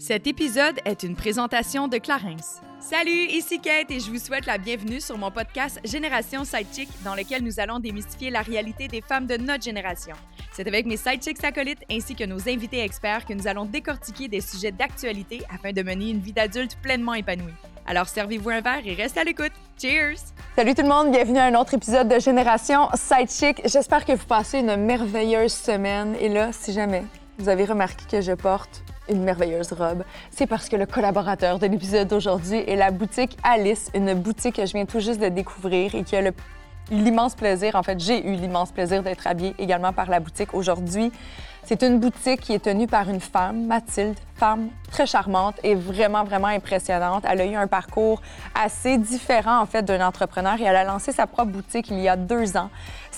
Cet épisode est une présentation de Clarence. Salut, ici Kate et je vous souhaite la bienvenue sur mon podcast Génération Sidechick dans lequel nous allons démystifier la réalité des femmes de notre génération. C'est avec mes sidechicks acolytes ainsi que nos invités experts que nous allons décortiquer des sujets d'actualité afin de mener une vie d'adulte pleinement épanouie. Alors servez-vous un verre et restez à l'écoute. Cheers! Salut tout le monde, bienvenue à un autre épisode de Génération Sidechick. J'espère que vous passez une merveilleuse semaine. Et là, si jamais vous avez remarqué que je porte une merveilleuse robe, c'est parce que le collaborateur de l'épisode d'aujourd'hui est la boutique Alice, une boutique que je viens tout juste de découvrir et qui a l'immense plaisir, en fait, j'ai eu l'immense plaisir d'être habillée également par la boutique aujourd'hui. C'est une boutique qui est tenue par une femme, Mathilde, femme très charmante et vraiment, vraiment impressionnante. Elle a eu un parcours assez différent, en fait, d'un entrepreneur et elle a lancé sa propre boutique il y a deux ans.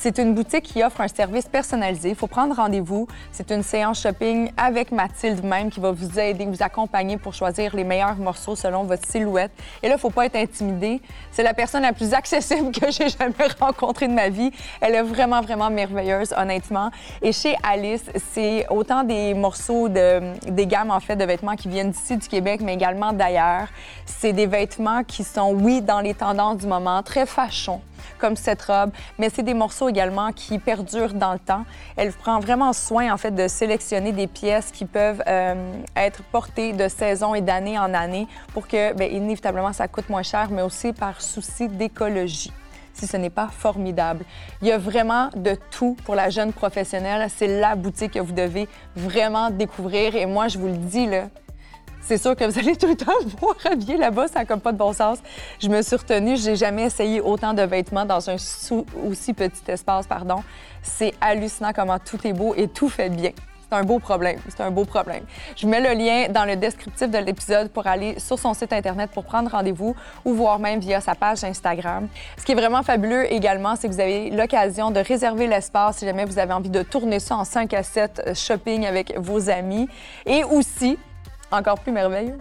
C'est une boutique qui offre un service personnalisé. Il faut prendre rendez-vous. C'est une séance shopping avec Mathilde même qui va vous aider, vous accompagner pour choisir les meilleurs morceaux selon votre silhouette. Et là, il ne faut pas être intimidé. C'est la personne la plus accessible que j'ai jamais rencontrée de ma vie. Elle est vraiment, vraiment merveilleuse, honnêtement. Et chez Alice, c'est autant des morceaux, de, des gammes, en fait, de vêtements qui viennent d'ici, du Québec, mais également d'ailleurs. C'est des vêtements qui sont, oui, dans les tendances du moment, très fashion comme cette robe, mais c'est des morceaux également qui perdurent dans le temps. Elle prend vraiment soin, en fait, de sélectionner des pièces qui peuvent euh, être portées de saison et d'année en année pour que, bien, inévitablement, ça coûte moins cher, mais aussi par souci d'écologie si ce n'est pas formidable. Il y a vraiment de tout pour la jeune professionnelle. C'est la boutique que vous devez vraiment découvrir. Et moi, je vous le dis, là, c'est sûr que vous allez tout le temps voir habiller là-bas, ça n'a comme pas de bon sens. Je me suis retenue, j'ai jamais essayé autant de vêtements dans un aussi petit espace, pardon. C'est hallucinant comment tout est beau et tout fait bien. C'est un beau problème. C'est un beau problème. Je mets le lien dans le descriptif de l'épisode pour aller sur son site Internet pour prendre rendez-vous ou voir même via sa page Instagram. Ce qui est vraiment fabuleux également, c'est que vous avez l'occasion de réserver l'espace si jamais vous avez envie de tourner ça en 5 à 7 shopping avec vos amis. Et aussi, encore plus merveilleux,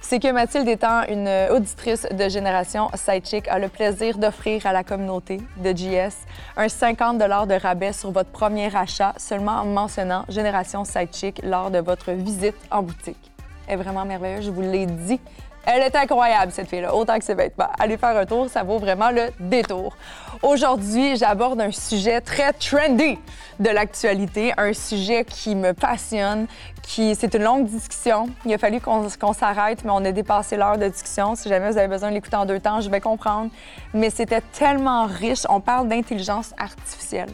c'est que Mathilde, étant une auditrice de Génération Sidechick, a le plaisir d'offrir à la communauté de GS un 50 de rabais sur votre premier achat seulement en mentionnant Génération Sidechick lors de votre visite en boutique. Est vraiment merveilleuse, je vous l'ai dit. Elle est incroyable, cette fille-là, autant que ses vêtements. Allez faire un tour, ça vaut vraiment le détour. Aujourd'hui, j'aborde un sujet très trendy de l'actualité, un sujet qui me passionne, qui c'est une longue discussion. Il a fallu qu'on s'arrête, mais on a dépassé l'heure de discussion. Si jamais vous avez besoin de l'écouter en deux temps, je vais comprendre. Mais c'était tellement riche. On parle d'intelligence artificielle.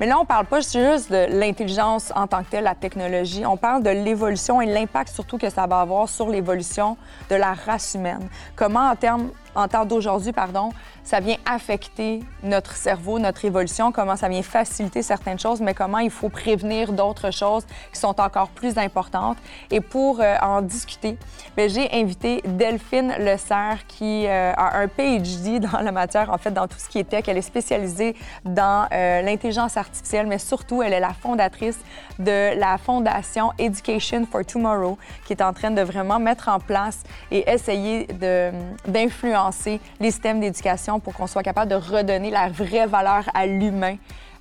Mais là, on parle pas juste de l'intelligence en tant que telle, la technologie. On parle de l'évolution et l'impact surtout que ça va avoir sur l'évolution de la race humaine. Comment, en termes en temps d'aujourd'hui, pardon, ça vient affecter notre cerveau, notre évolution, comment ça vient faciliter certaines choses, mais comment il faut prévenir d'autres choses qui sont encore plus importantes. Et pour euh, en discuter, ben, j'ai invité Delphine Le Serre qui euh, a un PhD dans la matière, en fait, dans tout ce qui est tech. Elle est spécialisée dans euh, l'intelligence artificielle, mais surtout, elle est la fondatrice de la fondation Education for Tomorrow, qui est en train de vraiment mettre en place et essayer d'influencer les systèmes d'éducation pour qu'on soit capable de redonner la vraie valeur à l'humain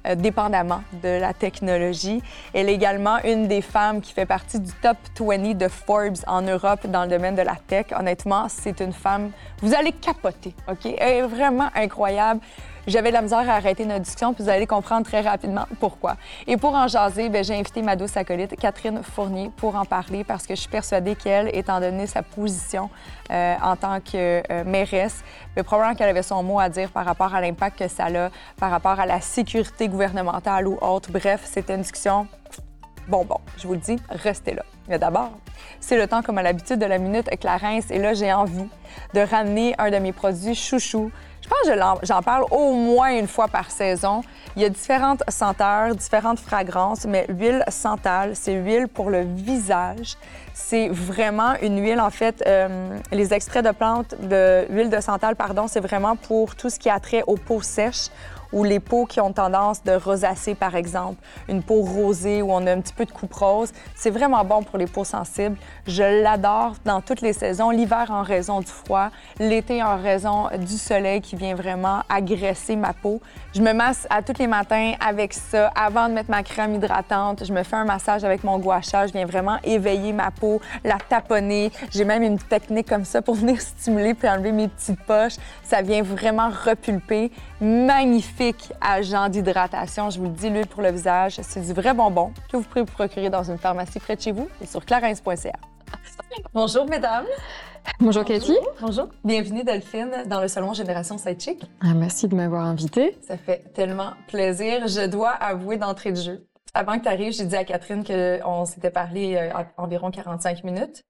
euh, dépendamment de la technologie. Elle est également une des femmes qui fait partie du top 20 de Forbes en Europe dans le domaine de la tech. Honnêtement, c'est une femme, vous allez capoter, OK? Elle est vraiment incroyable. J'avais de la misère à arrêter notre discussion, puis vous allez comprendre très rapidement pourquoi. Et pour en jaser, ben, j'ai invité ma douce acolyte, Catherine Fournier, pour en parler parce que je suis persuadée qu'elle, étant donné sa position euh, en tant que euh, mairesse, ben, probablement qu'elle avait son mot à dire par rapport à l'impact que ça a, par rapport à la sécurité gouvernementale ou autre. Bref, c'était une discussion Bon, bon, je vous le dis, restez là. Mais d'abord, c'est le temps, comme à l'habitude, de la Minute Clarence. Et là, j'ai envie de ramener un de mes produits chouchou je pense que j'en parle au moins une fois par saison. Il y a différentes senteurs, différentes fragrances, mais l'huile sentale, c'est huile pour le visage. C'est vraiment une huile, en fait, euh, les extraits de plantes de huile de santal, pardon, c'est vraiment pour tout ce qui a trait aux peaux sèches, ou les peaux qui ont tendance de rosacée, par exemple, une peau rosée où on a un petit peu de coupe rose. C'est vraiment bon pour les peaux sensibles. Je l'adore dans toutes les saisons. L'hiver en raison du froid, l'été en raison du soleil qui vient vraiment agresser ma peau. Je me masse à tous les matins avec ça. Avant de mettre ma crème hydratante, je me fais un massage avec mon gua sha. Je viens vraiment éveiller ma peau, la taponner. J'ai même une technique comme ça pour venir stimuler puis enlever mes petites poches. Ça vient vraiment repulper. Magnifique agent d'hydratation. Je vous le dis, l'huile pour le visage, c'est du vrai bonbon que vous pouvez vous procurer dans une pharmacie près de chez vous et sur clarins.ca. Bonjour, mesdames. Bonjour Cathy. Bonjour. Bienvenue Delphine dans le salon Génération Sidechick. Ah, merci de m'avoir invitée. Ça fait tellement plaisir. Je dois avouer d'entrée de jeu. Avant que tu arrives, j'ai dit à Catherine qu'on s'était parlé euh, environ 45 minutes.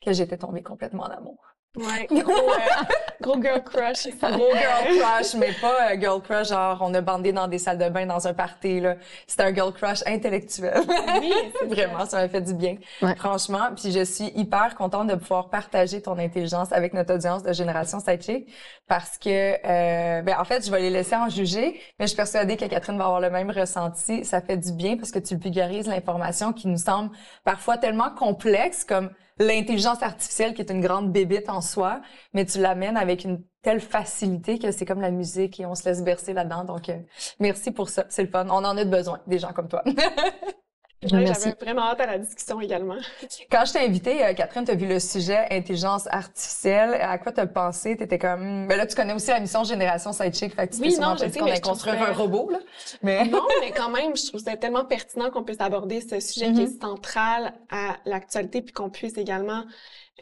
Que j'étais tombée complètement en amour. Ouais, gros, euh, gros girl crush. Gros girl crush, mais pas euh, girl crush genre on a bandé dans des salles de bain dans un party là. C'était un girl crush intellectuel. Oui, vraiment, ça m'a fait du bien. Ouais. Franchement, puis je suis hyper contente de pouvoir partager ton intelligence avec notre audience de Génération Sidechick parce que euh, ben en fait, je vais les laisser en juger, mais je suis persuadée que Catherine va avoir le même ressenti. Ça fait du bien parce que tu vulgarises l'information qui nous semble parfois tellement complexe comme l'intelligence artificielle qui est une grande bébite en soi, mais tu l'amènes avec une telle facilité que c'est comme la musique et on se laisse bercer là-dedans. Donc, euh, merci pour ça. C'est le fun. On en a besoin, des gens comme toi. Ouais. J'avais vraiment hâte à la discussion également. Quand je t'ai invitée, euh, Catherine, tu as vu le sujet intelligence artificielle. À quoi tu as pensé? Tu étais comme... Ben là, tu connais aussi la mission Génération Sidechick, fait que tu Oui, non, je sais, qu'on mais allait construire un robot, là. Mais... Non, mais quand même, je trouve ça tellement pertinent qu'on puisse aborder ce sujet qui est central à l'actualité, puis qu'on puisse également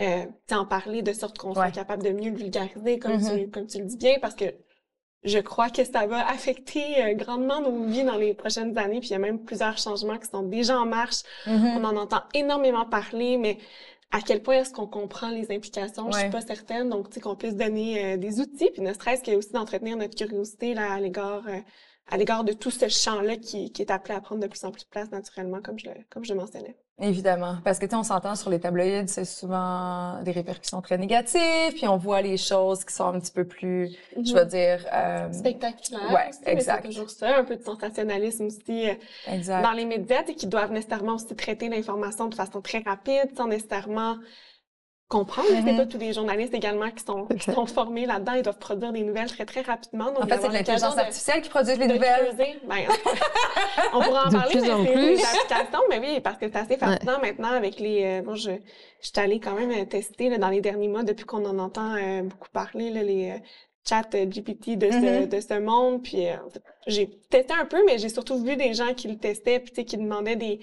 euh, en parler de sorte qu'on Ouais. soit capable de mieux le vulgariser, comme, Mhm. tu, comme tu le dis bien, parce que je crois que ça va affecter euh, grandement nos vies dans les prochaines années, puis il y a même plusieurs changements qui sont déjà en marche. Mhm. On en entend énormément parler, mais à quel point est-ce qu'on comprend les implications? Je Ouais. suis pas certaine. Donc, tu sais, qu'on puisse donner euh, des outils, puis ne serait-ce que aussi d'entretenir notre curiosité là, à l'égard euh, à l'égard de tout ce champ-là qui, qui est appelé à prendre de plus en plus de place naturellement, comme je le, comme je le mentionnais. Évidemment. Parce que, tu sais, on s'entend sur les tabloïds, c'est souvent des répercussions très négatives, puis on voit les choses qui sont un petit peu plus, je vais dire... euh, Spectaculaire. Ouais, aussi, exact. C'est toujours ça, un peu de sensationnalisme aussi euh, exact. dans les médias, sais, qui doivent nécessairement aussi traiter l'information de façon très rapide, sans nécessairement comprendre. Mhm. C'est pas tous les journalistes également qui sont, qui sont formés là-dedans. Ils doivent produire des nouvelles très, très rapidement. Donc, En fait, c'est l'intelligence artificielle qui produit les nouvelles. Ben, on pourra en De parler, plus mais en plus. des applications. Mais oui, parce que c'est assez fascinant maintenant avec les... Euh, moi, je, je suis allée quand même euh, tester là, dans les derniers mois, depuis qu'on en entend euh, beaucoup parler, là, les euh, chats GPT de, ce, Mhm. de ce monde. Puis, j'ai testé un peu, mais j'ai surtout vu des gens qui le testaient, puis qui demandaient des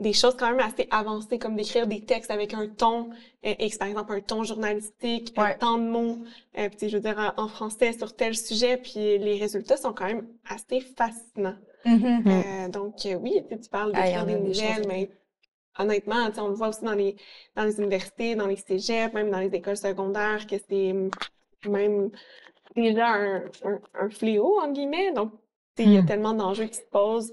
des choses quand même assez avancées, comme d'écrire des textes avec un ton euh, X, par exemple, un ton journalistique, Ouais. euh, tant de mots, euh, puis je veux dire, en- en français sur tel sujet, puis les résultats sont quand même assez fascinants. Mhm. Mm. Euh, donc, euh, oui, tu parles Ah, d'écrire a des nouvelles, mais honnêtement, on le voit aussi dans les, dans les universités, dans les cégeps, même dans les écoles secondaires, que c'est même déjà un, un, un fléau, en guillemets. Donc, il y a Mm. tellement d'enjeux qui se posent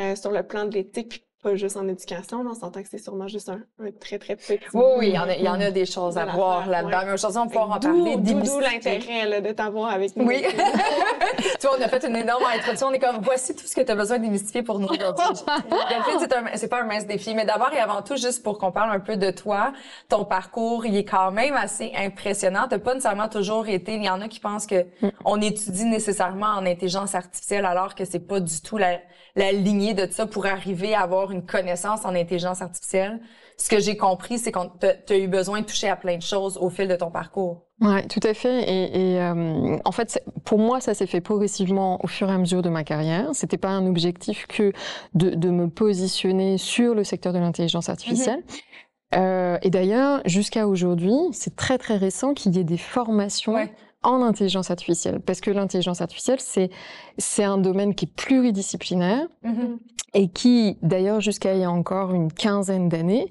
euh, sur le plan de l'éthique, pas juste en éducation. On s'entend que c'est sûrement juste un, un très, très petit Oui, oui, il y en a, il y en a des choses à voir là-dedans. ouais. Mais aujourd'hui, on pouvoir en parler. D'où l'intérêt de t'avoir avec nous. Oui. tu vois, on a fait une énorme introduction. On est comme, voici tout ce que tu as besoin de démystifier pour nous aujourd'hui. Delphine, c'est pas un mince défi. Mais d'abord et avant tout, juste pour qu'on parle un peu de toi, ton parcours, il est quand même assez impressionnant. T'as pas nécessairement toujours été, il y en a qui pensent que on étudie nécessairement en intelligence artificielle alors que c'est pas du tout la, la lignée de ça pour arriver à avoir une connaissance en intelligence artificielle. Ce que j'ai compris, c'est qu'on t'a t'as eu besoin de toucher à plein de choses au fil de ton parcours. Ouais, tout à fait. Et, et, euh, en fait, pour moi, ça s'est fait progressivement au fur et à mesure de ma carrière. C'était pas un objectif que de, de me positionner sur le secteur de l'intelligence artificielle. Euh, et d'ailleurs, jusqu'à aujourd'hui, c'est très très récent qu'il y ait des formations Ouais. En intelligence artificielle, parce que l'intelligence artificielle, c'est c'est un domaine qui est pluridisciplinaire et qui, d'ailleurs, jusqu'à il y a encore une quinzaine d'années,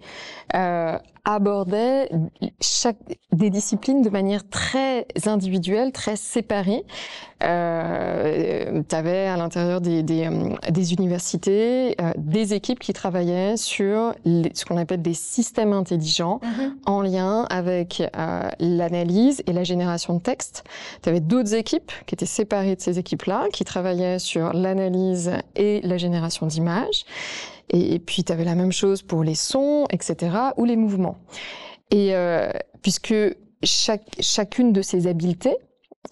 euh, abordait chaque des disciplines de manière très individuelle, très séparée. Euh, tu avais à l'intérieur des, des, euh, des universités euh, des équipes qui travaillaient sur les, ce qu'on appelle des systèmes intelligents Mhm. en lien avec euh, l'analyse et la génération de texte. Tu avais d'autres équipes qui étaient séparées de ces équipes-là, qui travaillaient sur l'analyse et la génération d'images. Et, et puis, tu avais la même chose pour les sons, etc., ou les mouvements. Et euh, puisque chaque, chacune de ces habiletés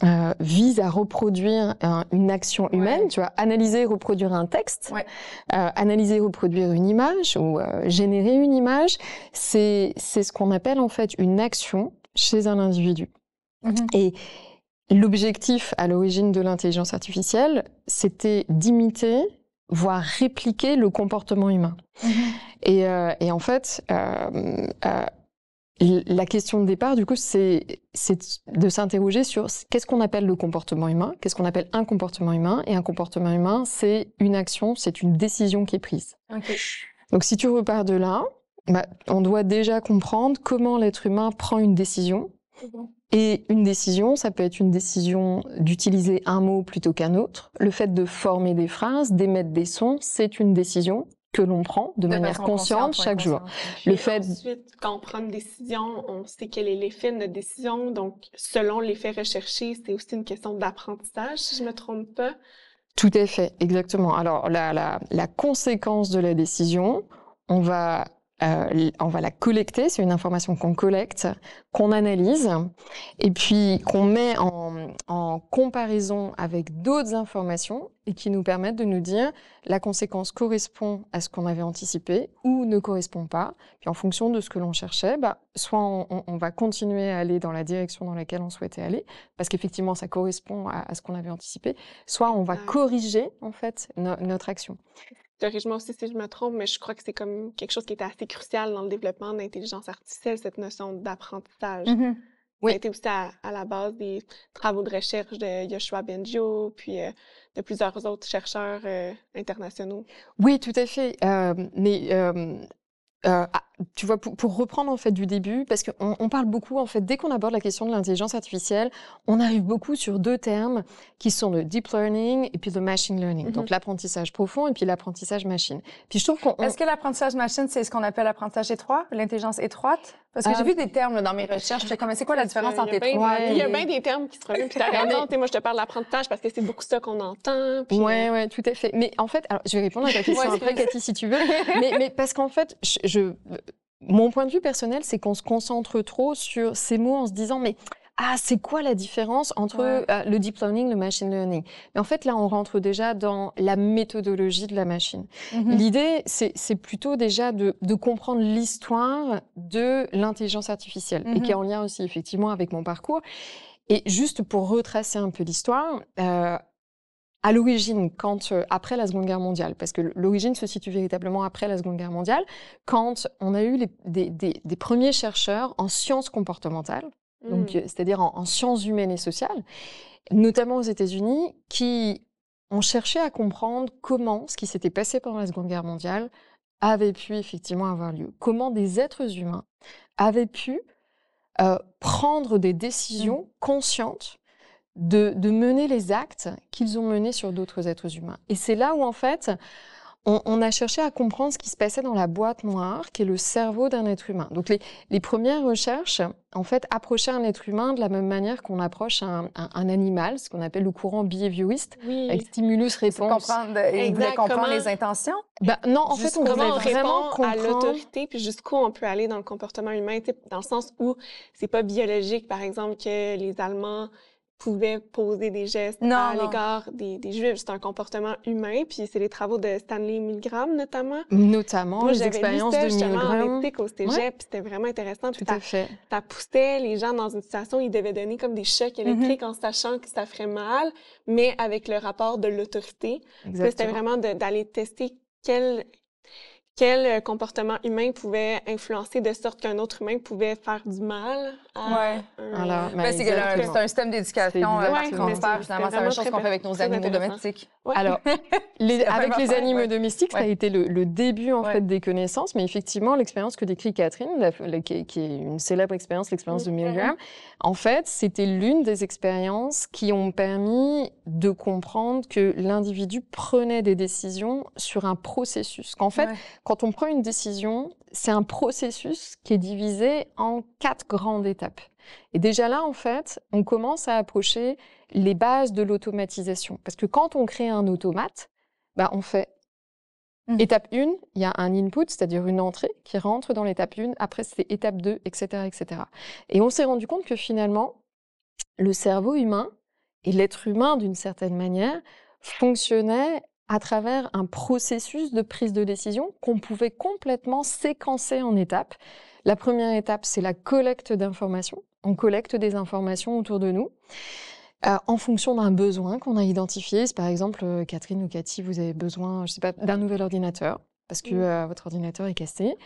euh, vise à reproduire un- une action humaine, Ouais. tu vois, analyser, reproduire un texte, Ouais. euh, analyser, reproduire une image ou euh, générer une image, c'est c'est ce qu'on appelle en fait une action chez un individu. Mhm. Et l'objectif à l'origine de l'intelligence artificielle, c'était d'imiter, voire répliquer le comportement humain. Mhm. Et, euh, et en fait, euh, euh, la question de départ, du coup, c'est de s'interroger sur qu'est-ce qu'on appelle le comportement humain, qu'est-ce qu'on appelle un comportement humain, et un comportement humain, c'est une action, c'est une décision qui est prise. Donc, si tu repars de là, bah, on doit déjà comprendre comment l'être humain prend une décision. Et une décision, ça peut être une décision d'utiliser un mot plutôt qu'un autre. Le fait de former des phrases, d'émettre des sons, c'est une décision que l'on prend de, manière façon consciente chaque jour. Le Puis fait- Ensuite, quand on prend une décision, on sait quel est l'effet de notre décision. Donc, selon l'effet recherché, c'est aussi une question d'apprentissage, si je me trompe pas. Tout à fait, exactement. Alors, la, la, la conséquence de la décision, on va, euh, on va la collecter, c'est une information qu'on collecte, qu'on analyse, et puis qu'on met en, en comparaison avec d'autres informations et qui nous permettent de nous dire la conséquence correspond à ce qu'on avait anticipé ou ne correspond pas. Puis en fonction de ce que l'on cherchait, bah, soit on, va continuer à aller dans la direction dans laquelle on souhaitait aller, parce qu'effectivement ça correspond à, à ce qu'on avait anticipé, soit on va Ouais. corriger en fait no- notre action. Corrige-moi aussi si je me trompe, mais je crois que c'est comme quelque chose qui était assez crucial dans le développement de l'intelligence artificielle, cette notion d'apprentissage. Mhm. Oui. Ça a été aussi à, à la base des travaux de recherche de Yoshua Bengio, puis euh, de plusieurs autres chercheurs euh, internationaux. Oui, tout à fait. Euh, mais tu vois, pour, pour reprendre en fait du début, parce qu'on on parle beaucoup en fait dès qu'on aborde la question de l'intelligence artificielle, on arrive beaucoup sur deux termes qui sont le deep learning et puis le machine learning. Mhm. Donc l'apprentissage profond et puis l'apprentissage machine. Puis je trouve qu'on on- Est-ce que l'apprentissage machine, c'est ce qu'on appelle l'apprentissage étroit, l'intelligence étroite? Parce que j'ai vu des termes là, dans mes recherches. J'étais comme, c'est quoi la différence entre les bien- trois? Ouais. Il y a bien des termes qui se reviennent. Puis t'as raison, tu sais, moi je te parle d'apprentissage parce que c'est beaucoup ça qu'on entend. Puis, Ouais, euh, ouais, tout à fait. Mais en fait, alors, je vais répondre à ta question Ouais, après, Cathy, si tu veux. mais, mais parce qu'en fait, je, je- mon point de vue personnel, c'est qu'on se concentre trop sur ces mots en se disant, mais ah, c'est quoi la différence entre Ouais. euh, le deep learning, le machine learning? Mais en fait, là, on rentre déjà dans la méthodologie de la machine. Mhm. L'idée, c'est plutôt déjà de, de comprendre l'histoire de l'intelligence artificielle et Mhm. qui est en lien aussi effectivement avec mon parcours. Et juste pour retracer un peu l'histoire, euh, à l'origine, quand euh, après la Seconde Guerre mondiale, parce que l'origine se situe véritablement après la Seconde Guerre mondiale, quand on a eu les- des, des- des premiers chercheurs en sciences comportementales, donc hmm. euh, c'est-à-dire en, en sciences humaines et sociales, notamment aux États-Unis, qui ont cherché à comprendre comment ce qui s'était passé pendant la Seconde Guerre mondiale avait pu effectivement avoir lieu, comment des êtres humains avaient pu euh, prendre des décisions conscientes de, de mener les actes qu'ils ont menés sur d'autres êtres humains. Et c'est là où, en fait, on, on a cherché à comprendre ce qui se passait dans la boîte noire, qui est le cerveau d'un être humain. Donc, les, les premières recherches, en fait, approchaient un être humain de la même manière qu'on approche un, un- un animal, ce qu'on appelle le courant behavioriste, oui. avec stimulus-réponse. Comprendre, voulait Exact, comprendre comment- les intentions? Bah, non, en fait, on voulait on vraiment répond à comprendre... l'autorité, puis jusqu'où on peut aller dans le comportement humain, dans le sens où c'est pas biologique, par exemple, que les Allemands pouvaient poser des gestes Non, à l'égard des, des Juifs. C'est un comportement humain, puis c'est les travaux de Stanley Milgram, notamment. Notamment Moi, les j'avais lu expériences ça de justement en Milgram. éthique au cégep, Ouais. puis c'était vraiment intéressant. Puis Tout à fait. ça poussait les gens dans une situation où ils devaient donner comme des chocs Mhm. électriques en sachant que ça ferait mal, mais avec le rapport de l'autorité. C'était vraiment d'aller tester quel, quel euh, comportement humain pouvait influencer de sorte qu'un autre humain pouvait faire du mal à Ouais. un- Voilà, Ben, c'est que un système d'éducation C'est euh, par. Finalement, la Vraiment même chose qu'on fait avec nos animaux domestiques. Ouais. Alors, les- avec les animaux ouais. domestiques, ça a été le, le début en Ouais. fait des connaissances, mais effectivement, l'expérience que décrit Catherine, la- la- qui, est, qui est une célèbre expérience, l'expérience de. Milgram, en fait, c'était l'une des expériences qui ont permis de comprendre que l'individu prenait des décisions sur un processus. Qu'en fait, Ouais. Quand on prend une décision, c'est un processus qui est divisé en quatre grandes étapes. Et déjà là, en fait, on commence à approcher les bases de l'automatisation. Parce que quand on crée un automate, bah, on fait Mhm. étape 1, il y a un input, c'est-à-dire une entrée qui rentre dans l'étape 1, après c'est étape 2, etc., etc. Et on s'est rendu compte que finalement, le cerveau humain et l'être humain, d'une certaine manière, fonctionnaient à travers un processus de prise de décision qu'on pouvait complètement séquencer en étapes. La première étape, c'est la collecte d'informations. On collecte des informations autour de nous. euh, en fonction d'un besoin qu'on a identifié, par exemple, euh, Catherine ou Cathy, vous avez besoin, je sais pas, d'un nouvel ordinateur parce que Mm. euh, votre ordinateur est cassé.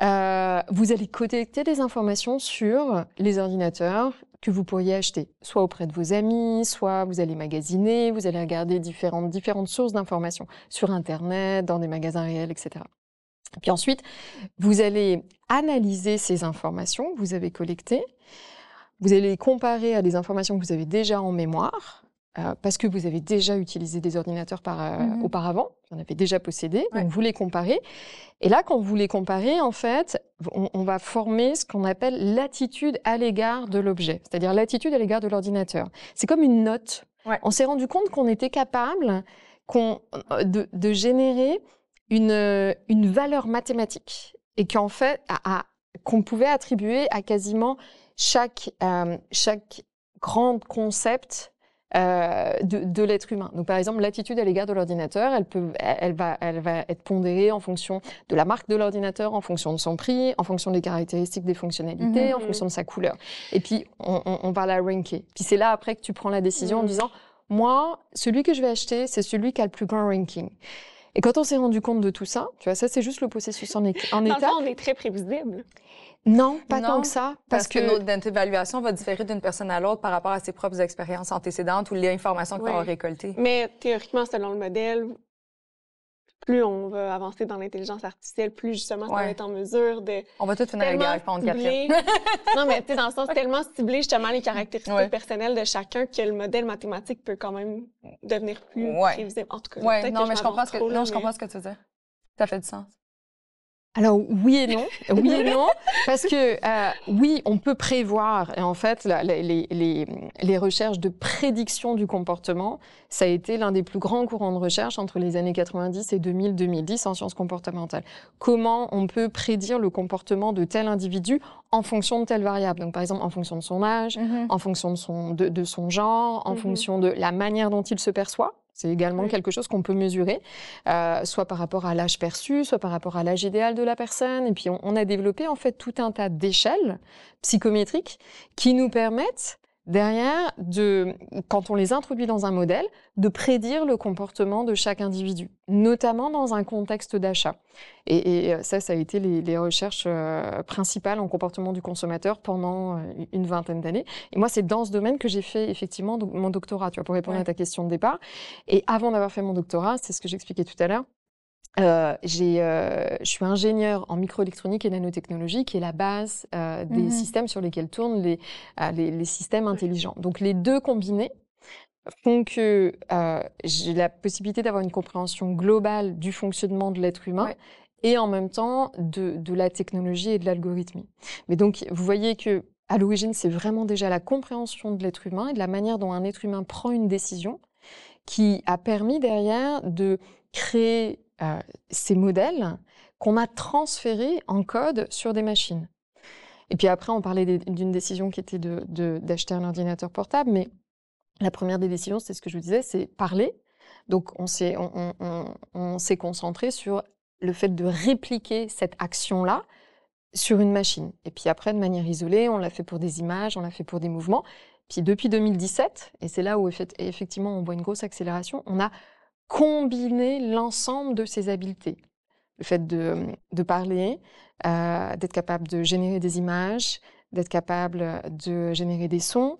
Euh, vous allez collecter des informations sur les ordinateurs que vous pourriez acheter, soit auprès de vos amis, soit vous allez magasiner, vous allez regarder différentes, différentes sources d'informations sur Internet, dans des magasins réels, etc. Puis ensuite, vous allez analyser ces informations que vous avez collectées. Vous allez les comparer à des informations que vous avez déjà en mémoire, euh, parce que vous avez déjà utilisé des ordinateurs par, euh, Mhm. auparavant, vous en avez déjà possédé, Ouais. donc vous les comparez. Et là, quand vous les comparez, en fait, on, on va former ce qu'on appelle l'attitude à l'égard de l'objet, c'est-à-dire l'attitude à l'égard de l'ordinateur. C'est comme une note. Ouais. On s'est rendu compte qu'on était capable qu'on- euh, de, de générer une, une valeur mathématique et qu'en fait, qu'on pouvait attribuer à quasiment chaque, euh, chaque grand concept euh, de, de l'être humain. Donc, par exemple, l'attitude à l'égard de l'ordinateur, elle, peut, elle, va, elle va être pondérée en fonction de la marque de l'ordinateur, en fonction de son prix, en fonction des caractéristiques des fonctionnalités, Mhm. en fonction de sa couleur. Et puis, on, on- on va la ranker. Puis c'est là, après, que tu prends la décision en Mhm. disant, moi, celui que je vais acheter, c'est celui qui a le plus grand ranking. Et quand on s'est rendu compte de tout ça, tu vois, ça, c'est juste le processus en, en Dans le état. fond, on est très prévisible. Non, pas Non, tant que ça. Parce, Parce, que, notre, notre évaluation va différer d'une personne à l'autre par rapport à ses propres expériences antécédentes ou les informations qu'on Ouais. a récoltées. Mais théoriquement, selon le modèle, plus on va avancer dans l'intelligence artificielle, plus justement ça Ouais. va être en mesure de On va tout finir Gary Pond, Catherine. cibler. non, mais tu sais, dans le sens tellement cibler justement les caractéristiques Ouais. personnelles de chacun que le modèle mathématique peut quand même devenir plus Ouais. prévisible. En tout cas, non, que mais je comprends ce que, trop, non, je mais- comprends ce que tu veux dire. Ça fait du sens. Alors oui et non, oui et non, parce que euh, oui, on peut prévoir. Et en fait, la- les, les, les recherches de prédiction du comportement, ça a été l'un des plus grands courants de recherche entre les années 90 et 2000-2010 en sciences comportementales. Comment on peut prédire le comportement de tel individu en fonction de telle variable? Donc par exemple, en fonction de son âge, en fonction de son, de, de son genre, en Mhm. fonction de la manière dont il se perçoit. C'est également quelque chose qu'on peut mesurer, euh, soit par rapport à l'âge perçu, soit par rapport à l'âge idéal de la personne. Et puis, on, on a développé en fait tout un tas d'échelles psychométriques qui nous permettent derrière, de, quand on les introduit dans un modèle, de prédire le comportement de chaque individu, notamment dans un contexte d'achat. Et, et ça, ça a été les, les recherches euh, principales en comportement du consommateur pendant euh, une vingtaine d'années. Et moi, c'est dans ce domaine que j'ai fait effectivement mon doctorat, tu vois, pour répondre Ouais. à ta question de départ. Et avant d'avoir fait mon doctorat, c'est ce que j'expliquais tout à l'heure, euh, euh, je suis ingénieure en microélectronique et nanotechnologie, qui est la base euh, des Mhm. systèmes sur lesquels tournent les, euh, les, les systèmes intelligents. Donc les deux combinés font que euh, j'ai la possibilité d'avoir une compréhension globale du fonctionnement de l'être humain Ouais. et en même temps de, de la technologie et de l'algorithmie. Mais donc vous voyez que à l'origine, c'est vraiment déjà la compréhension de l'être humain et de la manière dont un être humain prend une décision qui a permis derrière de créer euh, ces modèles qu'on a transférés en code sur des machines. Et puis après, on parlait d'une décision qui était d'acheter un ordinateur portable, mais la première des décisions, c'est ce que je vous disais, c'est parler. Donc on s'est on, on- on- on s'est concentré sur le fait de répliquer cette action-là sur une machine. Et puis après, de manière isolée, on l'a fait pour des images, on l'a fait pour des mouvements. Puis depuis 2017, et c'est là où effe- effectivement on voit une grosse accélération, on a combiné l'ensemble de ces habiletés. Le fait de, de parler, euh, d'être capable de générer des images, d'être capable de générer des sons,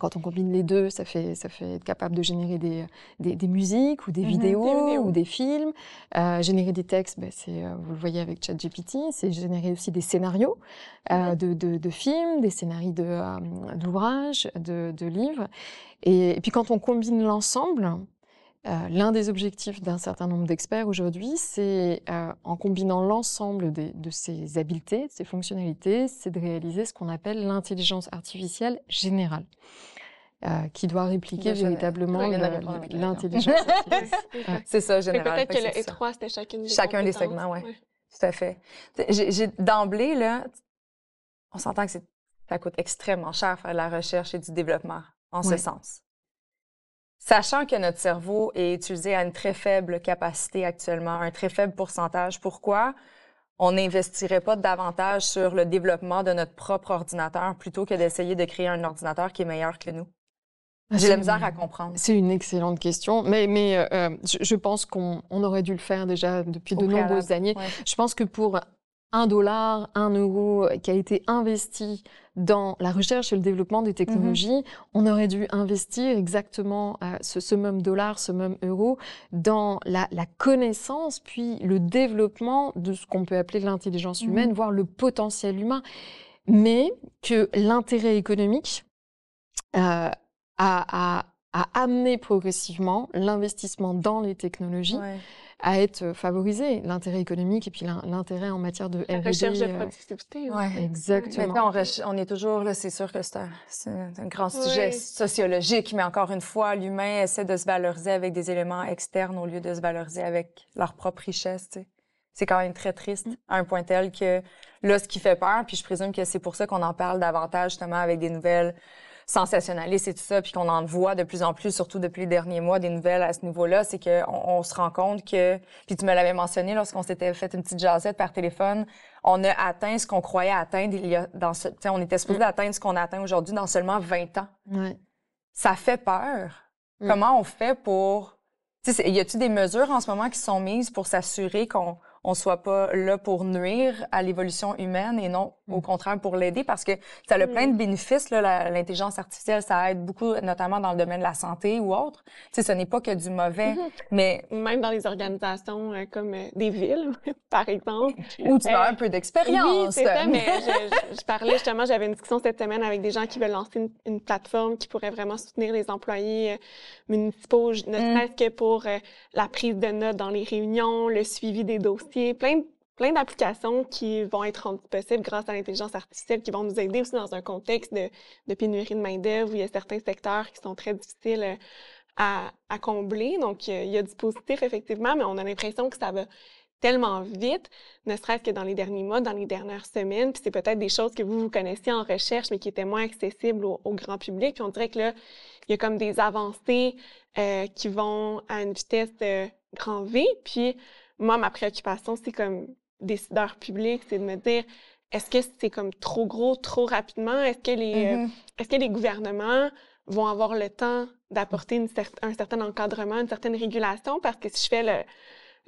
Quand on combine les deux, ça fait, ça fait être capable de générer des, des, des musiques ou des, vidéos, Des vidéos. ou des films. Euh, générer des textes, ben, c'est, euh, vous le voyez avec ChatGPT, c'est générer aussi des scénarios euh, de, de, de films, des scénarios d'ouvrages, de, de livres. Et, et puis quand on combine l'ensemble, euh, l'un des objectifs d'un certain nombre d'experts aujourd'hui, c'est euh, en combinant l'ensemble des- de ces habiletés, de ces fonctionnalités, c'est de réaliser ce qu'on appelle l'intelligence artificielle générale, euh, qui doit répliquer véritablement l'intelligence artificielle. C'est ça, général. Peut-être Fait que le c'est ça. E3, c'était chacune des Chacun des segments, ouais. Tout à fait. J'ai, d'emblée, là, on s'entend que ça coûte extrêmement cher faire de la recherche et du développement en ce sens. Sachant que notre cerveau est utilisé à une très faible capacité actuellement, un très faible pourcentage, pourquoi on n'investirait pas davantage sur le développement de notre propre ordinateur plutôt que d'essayer de créer un ordinateur qui est meilleur que nous? J'ai la misère à comprendre. C'est une excellente question, mais, mais euh, euh, je, je pense qu'on on aurait dû le faire déjà depuis Au de nombreuses années. ouais. Je pense que pour un dollar, un euro qui a été investi dans la recherche et le développement des technologies, on aurait dû investir exactement euh, ce, ce même dollar, ce même euro dans la, la connaissance, puis le développement de ce qu'on peut appeler l'intelligence Mhm. humaine, voire le potentiel humain. Mais que l'intérêt économique euh, a, a, a amené progressivement l'investissement dans les technologies Ouais. À être favorisé, l'intérêt économique et puis l'in- l'intérêt en matière de La R&D. recherche de euh, productivité. Ouais. Exactement. Maintenant, on, est toujours là, c'est sûr que c'est un, grand sujet Oui. sociologique, mais encore une fois, l'humain essaie de se valoriser avec des éléments externes au lieu de se valoriser avec leur propre richesse. tu sais. C'est quand même très triste à un point tel que là, ce qui fait peur, puis je présume que c'est pour ça qu'on en parle davantage justement avec des nouvelles sensationnalistes et tout ça, puis qu'on en voit de plus en plus, surtout depuis les derniers mois, des nouvelles à ce niveau-là, c'est qu'on on se rend compte que, puis tu me l'avais mentionné lorsqu'on s'était fait une petite jasette par téléphone, on a atteint ce qu'on croyait atteindre il y a dans ce, tu sais, on était supposé atteindre ce qu'on atteint aujourd'hui dans seulement 20 ans. Ouais. Ça fait peur. Mm. Comment on fait pour, tu sais, c'est- y a-t-il des mesures en ce moment qui sont mises pour s'assurer qu'on on soit pas là pour nuire à l'évolution humaine et non au Mm. contraire pour l'aider parce que ça a Mm. plein de bénéfices là, la- l'intelligence artificielle ça aide beaucoup notamment dans le domaine de la santé ou autre tu sais ce n'est pas que du mauvais Mhm. mais Même dans les organisations euh, comme euh, des villes, par exemple. où tu as Euh, un peu Oui, d'expérience c'est ça, mais je, je- je parlais justement, j'avais une discussion cette semaine avec des gens qui veulent lancer une, une plateforme qui pourrait vraiment soutenir les employés municipaux, ne Mm. serait-ce que pour la prise de notes dans les réunions, le suivi des dossiers, plein de plein d'applications qui vont être rendues possibles grâce à l'intelligence artificielle, qui vont nous aider aussi dans un contexte de, de pénurie de main-d'œuvre où il y a certains secteurs qui sont très difficiles euh, à, à combler. Donc, euh, il y a du positif, effectivement, mais on a l'impression que ça va tellement vite, ne serait-ce que dans les derniers mois, dans les dernières semaines. Puis c'est peut-être des choses que vous, vous connaissiez en recherche, mais qui étaient moins accessibles au, au grand public. Puis on dirait que là, il y a comme des avancées euh, qui vont à une vitesse de grand V. Puis moi, ma préoccupation, c'est comme décideur public, c'est de me dire, est-ce que c'est comme trop gros, trop rapidement? Est-ce que les, euh, Mhm. est-ce que les gouvernements vont avoir le temps d'apporter cer- un certain encadrement, une certaine régulation? Parce que si je fais le,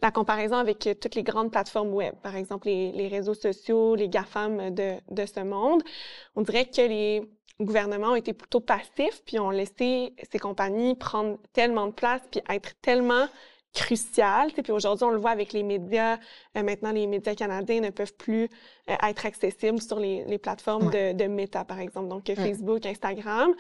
la comparaison avec euh, toutes les grandes plateformes web, par exemple les, les réseaux sociaux, les GAFAM de, de ce monde, on dirait que les gouvernements ont été plutôt passifs, puis ont laissé ces compagnies prendre tellement de place, puis être tellement sais. Puis aujourd'hui, on le voit avec les médias. Euh, maintenant, les médias canadiens ne peuvent plus euh, être accessibles sur les, les plateformes de, de Meta, par exemple, donc euh. Facebook, Instagram.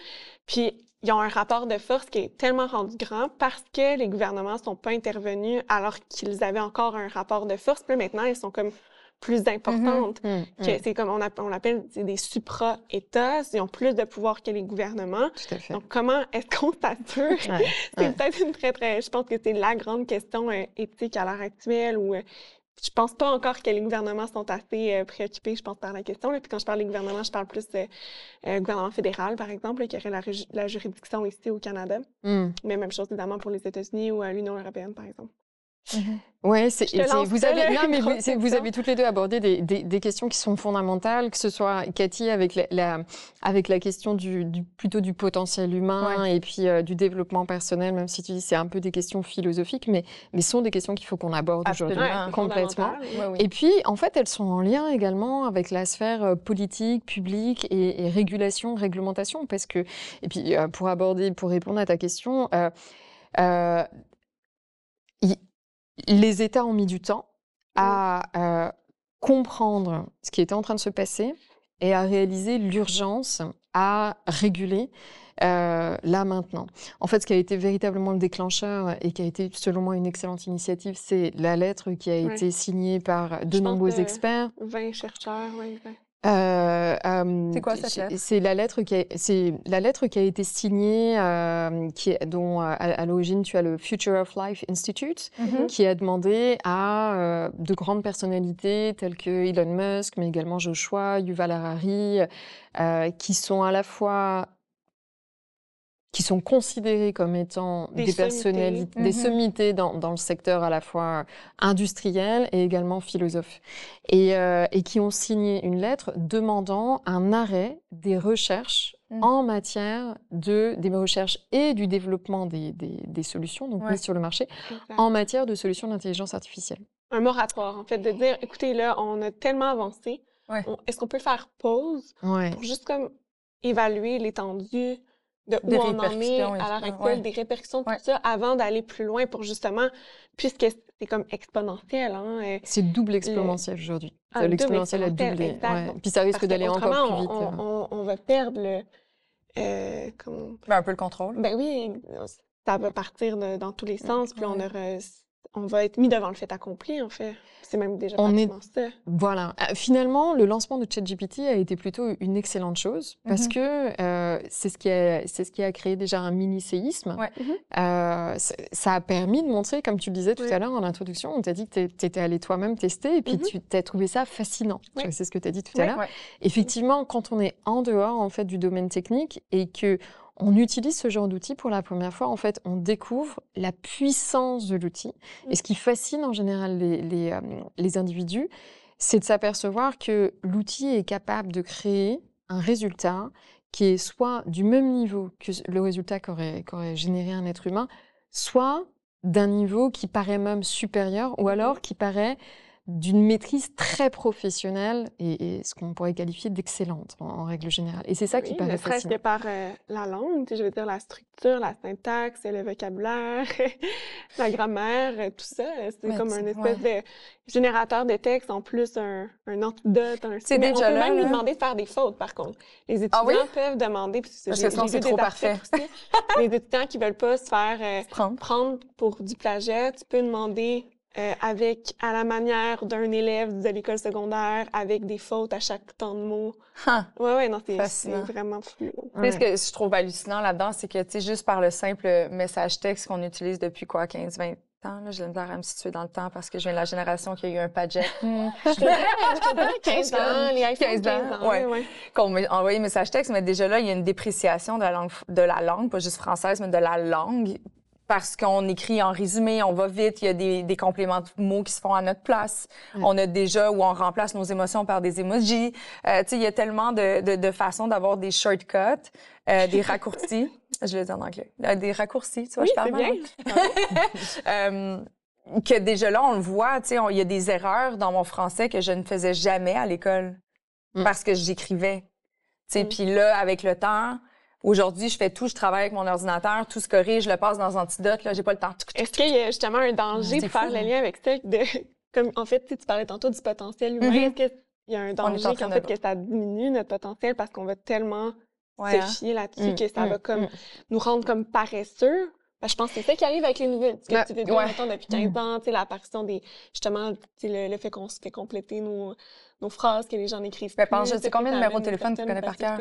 Puis ils ont un rapport de force qui est tellement rendu grand parce que les gouvernements sont pas intervenus alors qu'ils avaient encore un rapport de force. Puis là, maintenant, ils sont comme plus importantes. Mm, Que mm, C'est comme on, app- on l'appelle des supra-États. Ils ont plus de pouvoir que les gouvernements. tout à fait. Donc, comment est-ce qu'on s'assure? Ouais, C'est ouais. peut-être une très, très... Je pense que c'est la grande question euh, éthique à l'heure actuelle où... euh, je pense pas encore que les gouvernements sont assez euh, préoccupés, je pense, par la question. Là. Puis quand je parle des gouvernements, je parle plus euh, euh, gouvernement fédéral, par exemple, là, qui aurait la, juridiction ici au Canada. Mm. Mais même chose, évidemment, pour les États-Unis ou l'Union européenne, par exemple. Ouais, c'est, vous avez, non, mais vous, avez toutes les deux abordé des, des, des questions qui sont fondamentales, que ce soit Cathy avec la, la- avec la question du, du plutôt du potentiel humain et puis euh, du développement personnel, même si tu dis c'est un peu des questions philosophiques, mais mais sont des questions qu'il faut qu'on aborde aujourd'hui. Absolument. Ouais, c'est complètement. Oui. Et puis, en fait, elles sont en lien également avec la sphère euh, politique, publique et, et régulation, réglementation, parce que, et puis euh, pour aborder, pour répondre à ta question, euh, les États ont mis du temps à euh, comprendre ce qui était en train de se passer et à réaliser l'urgence à réguler euh, là maintenant. En fait, ce qui a été véritablement le déclencheur et qui a été, selon moi, une excellente initiative, c'est la lettre qui a Ouais. été signée par de Je nombreux experts. 20 chercheurs, oui. Euh, euh, C'est quoi cette lettre? C'est la lettre qui a, c'est la lettre qui a été signée, euh, qui est, dont à, à l'origine tu as le Future of Life Institute, Mhm. qui a demandé à de grandes personnalités telles que Elon Musk, mais également Joshua, Yuval Harari, qui sont à la fois qui sont considérés comme étant Des personnalités, des Mhm. sommités dans, dans le secteur à la fois industriel et également philosophe, et, euh, et qui ont signé une lettre demandant un arrêt des recherches Mhm. en matière de des recherches et du développement des, des, des solutions donc Ouais. mises sur le marché en matière de solutions d'intelligence artificielle. Un moratoire, en fait, de dire, écoutez, là, on a tellement avancé, Ouais. est-ce qu'on peut faire pause Ouais. pour juste comme évaluer l'étendue de où Des on en est à l'heure actuelle, ouais. des répercussions, tout Ouais. ça, avant d'aller plus loin pour justement, puisque c'est comme exponentiel, hein, euh, C'est double exponentiel aujourd'hui. Ah, L'exponentiel a doublé. ouais. Puis ça risque d'aller encore plus vite. on, euh. on, on va perdre le... euh, comment- Ben, un peu le contrôle. Ben oui, ça va partir de- dans tous les sens, puis on, aura- on va être mis devant le fait accompli, en fait. C'est même déjà On est- ça. Voilà. Euh, Finalement, le lancement de ChatGPT a été plutôt une excellente chose parce Mhm. que euh, c'est ce qui a c'est ce qui a créé déjà un mini séisme. Ouais. Mhm. Euh, ça a permis de montrer, comme tu le disais tout Ouais. à l'heure en introduction, on t'a dit que tu étais allé toi-même tester et puis Mhm. tu t'as trouvé ça fascinant. Ouais. C'est ce que tu as dit tout Ouais. à l'heure. Ouais. Effectivement, quand on est en dehors en fait du domaine technique et que on utilise ce genre d'outil pour la première fois, en fait, on découvre la puissance de l'outil. Et ce qui fascine en général les, les, euh, les individus, c'est de s'apercevoir que l'outil est capable de créer un résultat qui est soit du même niveau que le résultat qu'aurait qu'aurait généré un être humain, soit d'un niveau qui paraît même supérieur, ou alors qui paraît d'une maîtrise très professionnelle et, et ce qu'on pourrait qualifier d'excellente en, en règle générale. Et c'est ça qui Oui, paraît ne serait-ce fascinant. que par euh, la langue, je veux dire la structure, la syntaxe, le vocabulaire, la grammaire, euh, tout ça. euh, C'est comme un espèce de générateur de texte, en plus un, un antidote, un C'est mais on déjà peut là, même lui là. demander de faire des fautes, par contre. Les étudiants Ah oui? peuvent demander, Parce que j'ai c'est trop parfait. aussi, les étudiants qui veulent pas se faire euh, Prendre. prendre pour du plagiat, tu peux demander euh, avec, à la manière d'un élève de l'école secondaire, avec des fautes à chaque temps de mots. Hein. Ouais, ouais, non, c'est vraiment fou. Mais ce que je trouve hallucinant là-dedans, c'est que, tu sais, juste par le simple message texte qu'on utilise depuis quoi, 15-20 ans, là, j'ai misère à me situer dans le temps parce que je viens de la génération qui a eu un Padgett. Je te dirais, je te dirais 15 ans, les iPhones 15 15 ans, ans. ouais. ouais. qu'on m'a envoyé message texte, mais déjà là, il y a une dépréciation de la langue, de la langue, pas juste française, mais de la langue. Parce qu'on écrit en résumé, on va vite, il y a des, des compléments de mots qui se font à notre place. Ouais. On a déjà où on remplace nos émotions par des emojis. Euh, tu sais, il y a tellement de, de, de façons d'avoir des shortcuts, euh, des raccourcis. Je le dis en anglais. Euh, Des raccourcis, tu vois, Oui, je parle bien. euh, que déjà là, on le voit, tu sais, il y a des erreurs dans mon français que je ne faisais jamais à l'école Mm. parce que j'écrivais. Tu sais, Mm. puis là, avec le temps, aujourd'hui, je fais tout, je travaille avec mon ordinateur, tout se corrige, je le passe dans Antidote, là, j'ai pas le temps. Est-ce qu'il y a justement un danger C'est de faire le lien avec ça? De, comme, en fait, tu parlais tantôt du potentiel humain. Mhm. Est-ce qu'il y a un danger qu'en de- fait, que ça diminue notre potentiel parce qu'on va tellement Ouais, hein. se fier là-dessus Mm, que ça mm, va comme mm. nous rendre comme paresseux? Ben, je pense que c'est ça qui arrive avec les nouvelles. Ce que Ben, tu veux ouais. depuis 15 ans, tu sais, l'apparition des, justement, le, le fait qu'on se fait compléter nos, nos phrases, que les gens n'écrivent Ben, plus. pense, je sais combien de numéros de téléphone tu connais par cœur?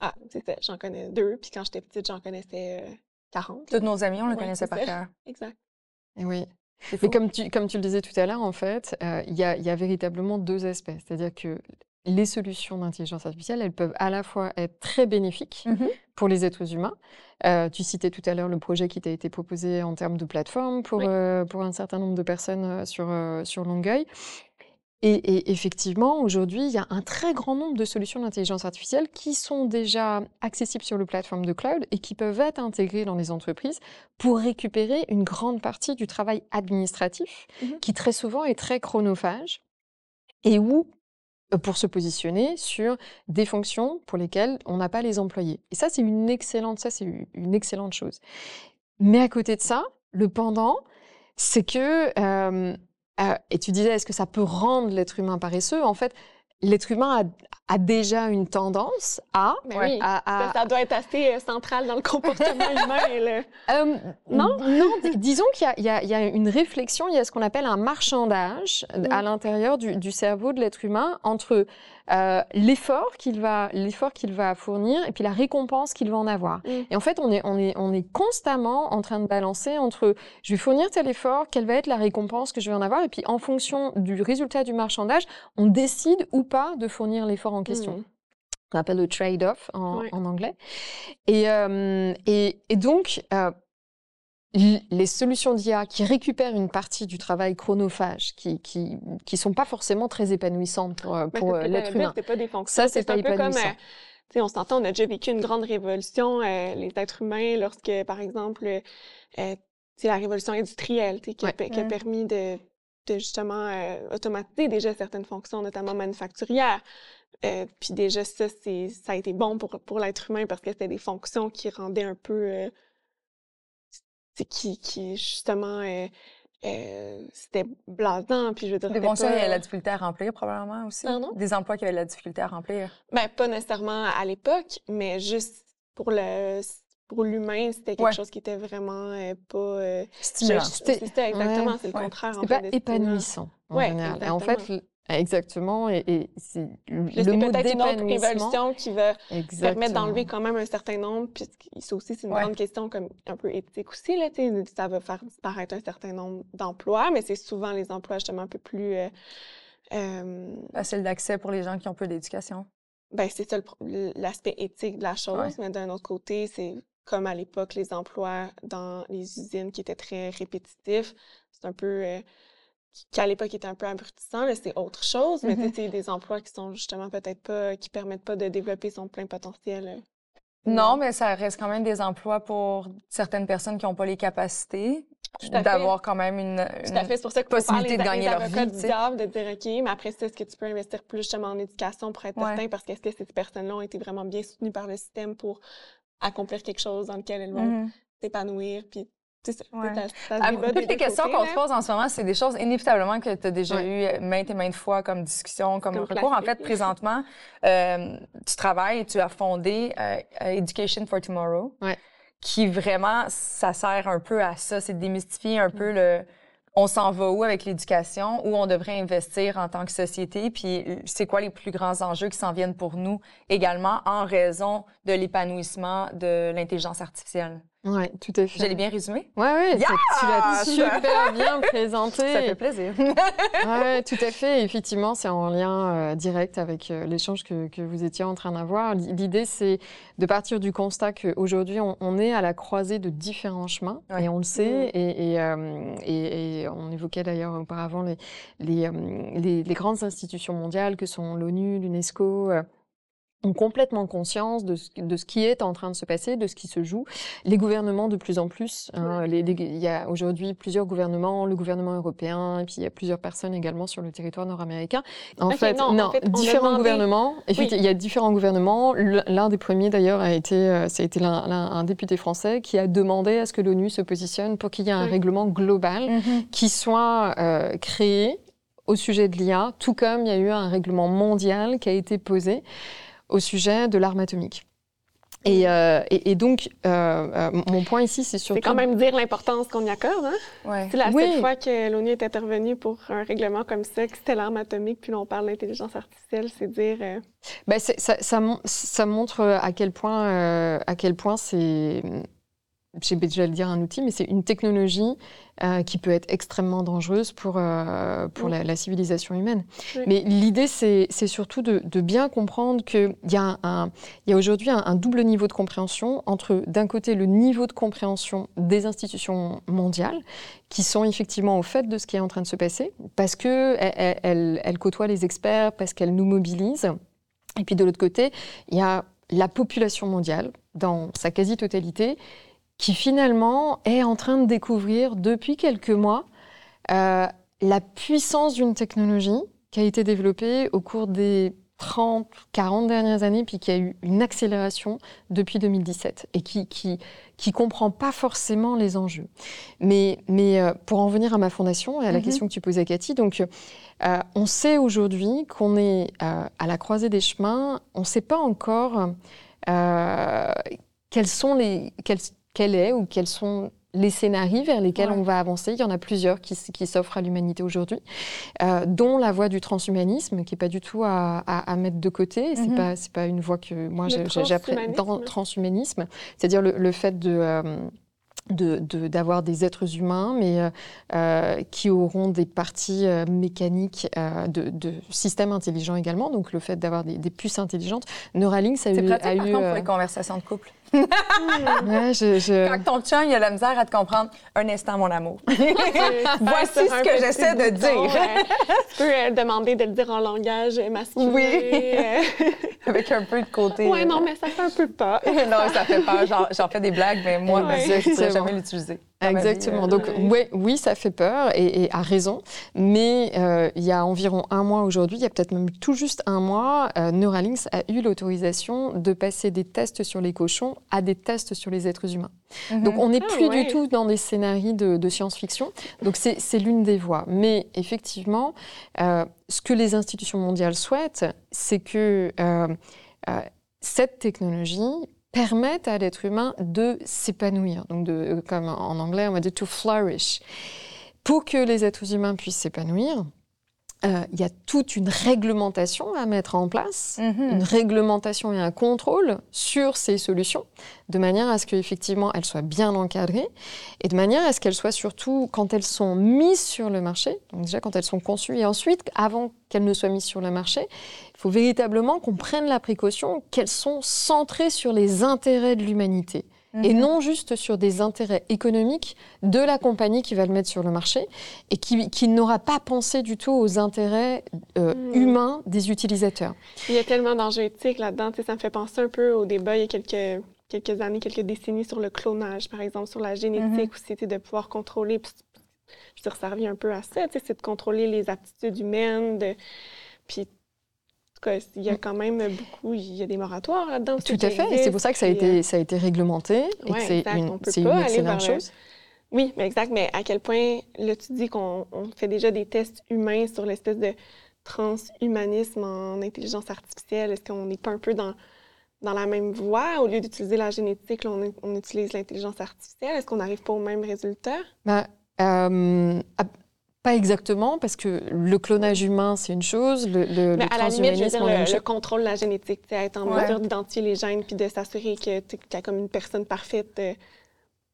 Ah, c'est ça, j'en connais deux. Puis quand j'étais petite, j'en connaissais euh, 40. Tous nos amis, on le Ouais, connaissait par cœur. Exact. Et oui. Mais comme tu, comme tu le disais tout à l'heure, en fait, euh, il y, a, y a véritablement deux aspects. C'est-à-dire que les solutions d'intelligence artificielle, elles peuvent à la fois être très bénéfiques Mhm. pour les êtres humains. Euh, tu citais tout à l'heure le projet qui t'a été proposé en termes de plateforme pour, Oui. euh, pour un certain nombre de personnes sur, sur Longueuil. Et, et effectivement, aujourd'hui, il y a un très grand nombre de solutions d'intelligence artificielle qui sont déjà accessibles sur le plateforme de cloud et qui peuvent être intégrées dans les entreprises pour récupérer une grande partie du travail administratif Mhm. qui très souvent est très chronophage et où euh, pour se positionner sur des fonctions pour lesquelles on n'a pas les employés. Et ça, c'est une excellente, ça, c'est une excellente chose. Mais à côté de ça, le pendant, c'est que, euh, euh, et tu disais, est-ce que ça peut rendre l'être humain paresseux? En fait, l'être humain a, a déjà une tendance à, Ouais. oui, à, à- ça, ça doit être assez euh, central dans le comportement humain. et le- euh, Non? Non, disons qu'il y a- y, y une réflexion, il y a ce qu'on appelle un marchandage Mm. à l'intérieur du, du cerveau de l'être humain entre euh, l'effort qu'il va, l'effort qu'il va fournir et puis la récompense qu'il va en avoir. Mm. Et en fait, on est, on, est, on est constamment en train de balancer entre je vais fournir tel effort, quelle va être la récompense que je vais en avoir, et puis en fonction du résultat du marchandage, on décide ou pas de fournir l'effort en question Mm. qu'on appelle le trade-off en, anglais. Et, euh, et, et donc, euh, les solutions d'IA qui récupèrent une partie du travail chronophage, qui qui, qui sont pas forcément très épanouissantes pour, euh, pour euh, l'être humain. C'est pas des fonctions. Ça, c'est pas un peu comme, épanouissant. euh, tu sais, on s'entend, on a déjà vécu une grande révolution, euh, les êtres humains, lorsque, par exemple, euh, euh, la révolution industrielle, tu sais, qui, a, Ouais. pe- qui a permis de, de justement euh, automatiser déjà certaines fonctions, notamment manufacturières. Euh, puis déjà, ça, c'est, ça a été bon pour, pour l'être humain parce que c'était des fonctions qui rendaient un peu, euh, qui, qui justement, euh, euh, c'était blasant, puis je veux dire, Des c'était fonctions, il y pas- a la difficulté à remplir, probablement aussi. Pardon? Des emplois qui avaient de la difficulté à remplir. Ben, pas nécessairement à l'époque, mais juste pour le pour l'humain, c'était quelque Ouais. chose qui était vraiment euh, pas euh, Stimulant. ça exactement, ouais, c'est le ouais. contraire en fait pas épanouissant en Ouais, général. Et en fait, exactement. et, et c'est le mot peut-être une autre révolution qui va permettre d'enlever quand même un certain nombre, puis ça aussi c'est une Ouais. grande question comme un peu éthique aussi là, ça va faire disparaître un certain nombre d'emplois, mais c'est souvent les emplois justement un peu plus euh, euh, Facile d'accès pour les gens qui ont peu d'éducation. Ben, c'est ça le pro- l'aspect éthique de la chose, Ouais. mais d'un autre côté, c'est comme à l'époque, les emplois dans les usines qui étaient très répétitifs. C'est un peu. euh, qui- à l'époque était un peu abrutissant, c'est autre chose, mais tu sais, Mhm. c'est des emplois qui sont justement peut-être pas. qui permettent pas de développer son plein potentiel. euh, Non, mais ça reste quand même des emplois pour certaines personnes qui n'ont pas les capacités d'avoir quand même une, une- fait, c'est pour ça faire possibilité les, de gagner leur vie, du diable, de dire, OK, mais après ça, est-ce que tu peux investir plus justement en éducation pour être Ouais. certain, parce que est-ce que ces personnes-là ont été vraiment bien soutenues par le système pour accomplir quelque chose dans lequel elles vont Mhm. s'épanouir, puis Ouais. Ah, Toutes les questions côtés, qu'on là. se pose en ce moment, c'est des choses inévitablement que tu as déjà Ouais. eu euh, maintes et maintes fois comme discussion, comme, Comme recours. En fait, présentement, euh, tu travailles et tu as fondé euh, euh, Education for Tomorrow, Ouais. qui vraiment, ça sert un peu à ça, c'est de démystifier un peu le... On s'en va où avec l'éducation, où on devrait investir en tant que société, puis c'est quoi les plus grands enjeux qui s'en viennent pour nous également en raison de l'épanouissement de l'intelligence artificielle? Ouais, tout à fait. Je l'ai bien résumé? Ouais, ouais, c'est- tu l'as super bien présenté. Ça fait plaisir. Ouais, tout à fait. Effectivement, c'est en lien euh, direct avec euh, l'échange que, que vous étiez en train d'avoir. L'idée, c'est de partir du constat qu'aujourd'hui, on, on est à la croisée de différents chemins, Ouais. et on le sait. Et, et, euh, et- et on évoquait d'ailleurs auparavant les, les, les, les grandes institutions mondiales que sont l'ONU, l'UNESCO. Ont complètement conscience de ce, de ce qui est en train de se passer, de ce qui se joue. Les gouvernements de plus en plus. hein, il y a aujourd'hui plusieurs gouvernements, le gouvernement européen, et puis il y a plusieurs personnes également sur le territoire nord-américain. En, Ok, fait, non, en fait, différents demandé- gouvernements. Oui. Il y a différents gouvernements. L'un des premiers d'ailleurs a été, euh, ça a été un député français qui a demandé à ce que l'ONU se positionne pour qu'il y ait un Oui. règlement global qui soit euh, créé au sujet de l'IA, tout comme il y a eu un règlement mondial qui a été posé au sujet de l'arme atomique. Et, euh, et, et donc, euh, euh, mon point ici, c'est surtout... C'est quand même dire l'importance qu'on y accorde. Hein? Ouais. C'est la Oui. seule fois que l'ONU est intervenue pour un règlement comme ça, que c'était l'arme atomique, puis là, on parle d'intelligence artificielle, c'est dire... euh, Ben, ça, ça, ça montre à quel point, euh, à quel point c'est j'ai déjà le dire un outil, mais c'est une technologie euh, qui peut être extrêmement dangereuse pour, euh, pour la, la, civilisation humaine. Oui. Mais l'idée, c'est surtout de, de, bien comprendre qu'il y a, un, il y a aujourd'hui un, un, double niveau de compréhension entre, d'un côté, le niveau de compréhension des institutions mondiales, qui sont effectivement au fait de ce qui est en train de se passer, parce qu'elles elles, elles, elles côtoient les experts, parce qu'elles nous mobilisent. Et puis de l'autre côté, il y a la population mondiale, dans sa quasi-totalité, qui finalement est en train de découvrir depuis quelques mois euh, la puissance d'une technologie qui a été développée au cours des 30, 40 dernières années, puis qui a eu une accélération depuis 2017 et qui qui, qui comprend pas forcément les enjeux. Mais, mais euh, pour en venir à ma fondation et à la mm -hmm. question que tu posais, Cathy, donc euh, on sait aujourd'hui qu'on est euh, à la croisée des chemins. On ne sait pas encore quels sont les quels, quel est ou quels sont les scénarios vers lesquels ouais. on va avancer. Il y en a plusieurs qui, qui s'offrent à l'humanité aujourd'hui, euh, dont la voie du transhumanisme, qui n'est pas du tout à, à, à, mettre de côté. Mm -hmm. C'est pas c'est pas une voie que moi j'apprends dans transhumanisme, c'est-à-dire le, le, fait de euh, d'avoir de, de, des êtres humains, mais euh, qui auront des parties euh, mécaniques de, de, systèmes intelligents également. Donc le fait d'avoir des, des, puces intelligentes. Neuralink, ça a eu, pratique, par eu contre, pour les conversations de couple. Ouais, je, je... Quand ton chum, il a la misère à te comprendre, un instant, mon amour. Voici ce que j'essaie de dire. tu peux demander de le dire en langage masculin. Oui. Avec un peu de côté. Ouais, non, mais ça fait un peu peur. non, ça fait peur. J'en fais des blagues, mais moi, ouais. je ne pourrais jamais l'utiliser. Exactement. Donc oui, oui, ça fait peur et, et à raison. Mais euh, il y a environ un mois aujourd'hui, il y a peut-être même tout juste un mois, euh, Neuralink a eu l'autorisation de passer des tests sur les cochons à des tests sur les êtres humains. -hmm. Donc on n'est Ah, plus ouais. du tout dans des scénarios de, de science-fiction. Donc c'est l'une des voies. Mais effectivement, euh, ce que les institutions mondiales souhaitent, c'est que cette technologie permettent à l'être humain de s'épanouir, donc de, comme en anglais on va dire to flourish. Pour que les êtres humains puissent s'épanouir, euh, il y a toute une réglementation à mettre en place, -hmm. une réglementation et un contrôle sur ces solutions, de manière à ce qu'effectivement elles soient bien encadrées et de manière à ce qu'elles soient surtout, quand elles sont mises sur le marché, donc déjà quand elles sont conçues et ensuite, avant qu'elles ne soient mises sur le marché, il faut véritablement qu'on prenne la précaution qu'elles sont centrées sur les intérêts de l'humanité et non juste sur des intérêts économiques de la compagnie qui va le mettre sur le marché et qui, qui n'aura pas pensé du tout aux intérêts euh, mmh. humains des utilisateurs. Il y a tellement d'enjeux éthiques là-dedans. Ça me fait penser un peu au débat il y a quelques, quelques années, quelques décennies sur le clonage, par exemple, sur la génétique, mmh. où c'était de pouvoir contrôler. Dire, ça revient un peu à ça, c'est de contrôler les aptitudes humaines, de, puis il y a quand même beaucoup, il y a des moratoires là-dedans. Tout à fait, et c'est pour ça que ça a été, ça a été réglementé et ouais, que c'est une, une excellente chose. Le... Oui, mais exact, mais à quel point, là, tu dis qu'on fait déjà des tests humains sur l'espèce de transhumanisme en intelligence artificielle. Est-ce qu'on n'est pas un peu dans, dans la même voie? Au lieu d'utiliser la génétique, là, on, on, utilise l'intelligence artificielle. Est-ce qu'on n'arrive pas au même résultat? Ben, euh, pas exactement, parce que le clonage humain, c'est une chose, le, le, Mais le à la limite, je veux dire, le, contrôle de la génétique, être en ouais. mesure d'identifier les gènes puis de s'assurer que tu as comme une personne parfaite, euh,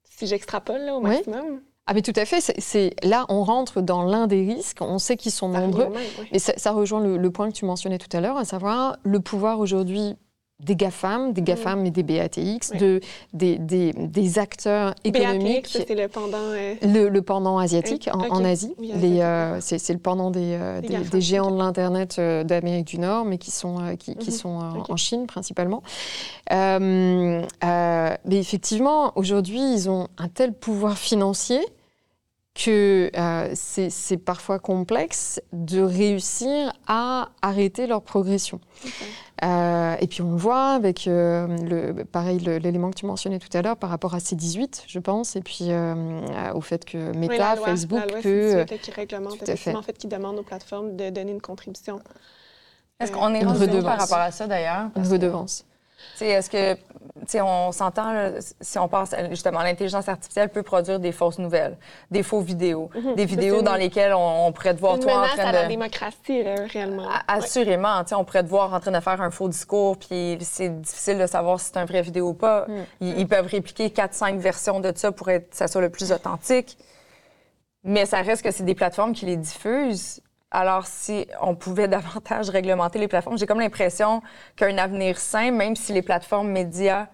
si j'extrapole au maximum. Oui. Ah mais tout à fait, c'est là on rentre dans l'un des risques, on sait qu'ils sont ça nombreux, même, oui. mais ça, ça rejoint le, point que tu mentionnais tout à l'heure, à savoir le pouvoir aujourd'hui des GAFAM, des GAFAM mmh. et des BATX, oui. de, des, des, des, acteurs économiques. c'est le pendant... Euh... Le, le, pendant asiatique en, okay. en Asie. Oui, euh, c'est le pendant des, euh, des, géants okay. de l'Internet euh, d'Amérique du Nord, mais qui sont, qui, qui sont okay. en Chine principalement. mais effectivement, aujourd'hui, ils ont un tel pouvoir financier que euh, c'est parfois complexe de réussir à arrêter leur progression. Okay. Euh, et puis on le voit avec, euh, le, pareil, l'élément que tu mentionnais tout à l'heure par rapport à C18, je pense, et puis au fait que Meta, oui, la loi, Facebook la loi peut... qui réglemente, effectivement, en fait, qui demande aux plateformes de donner une contribution. Est-ce qu'on est rendu par rapport à ça, d'ailleurs? Une redevance. Sais, est-ce que, tu sais, on s'entend, si on pense, à- justement, l'intelligence artificielle peut produire des fausses nouvelles, des faux vidéos, Mhm. des vidéos une- dans lesquelles on, on pourrait te voir une toi en train à la de... démocratie, là, réellement. A- Assurément, tu sais, on pourrait te voir en train de faire un faux discours, puis c'est difficile de savoir si c'est un vrai vidéo ou pas. Mm. Ils, ils peuvent répliquer 4-5 versions de ça pour être, que ça soit le plus authentique. Mais ça reste que c'est des plateformes qui les diffusent. Alors, si on pouvait davantage réglementer les plateformes, j'ai comme l'impression qu'un avenir sain, même si les plateformes médias,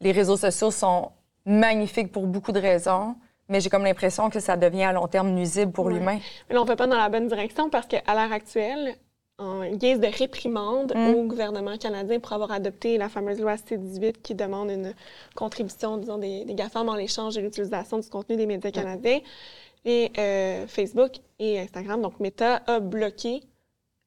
les réseaux sociaux sont magnifiques pour beaucoup de raisons, mais j'ai comme l'impression que ça devient à long terme nuisible pour l'humain. Mais là, on ne va pas dans la bonne direction parce qu'à l'heure actuelle, en guise de réprimande Mm. au gouvernement canadien pour avoir adopté la fameuse loi C-18 qui demande une contribution, disons, des, des GAFAM en l'échange de l'utilisation du contenu des médias canadiens, et euh, Facebook et Instagram, donc Meta, a bloqué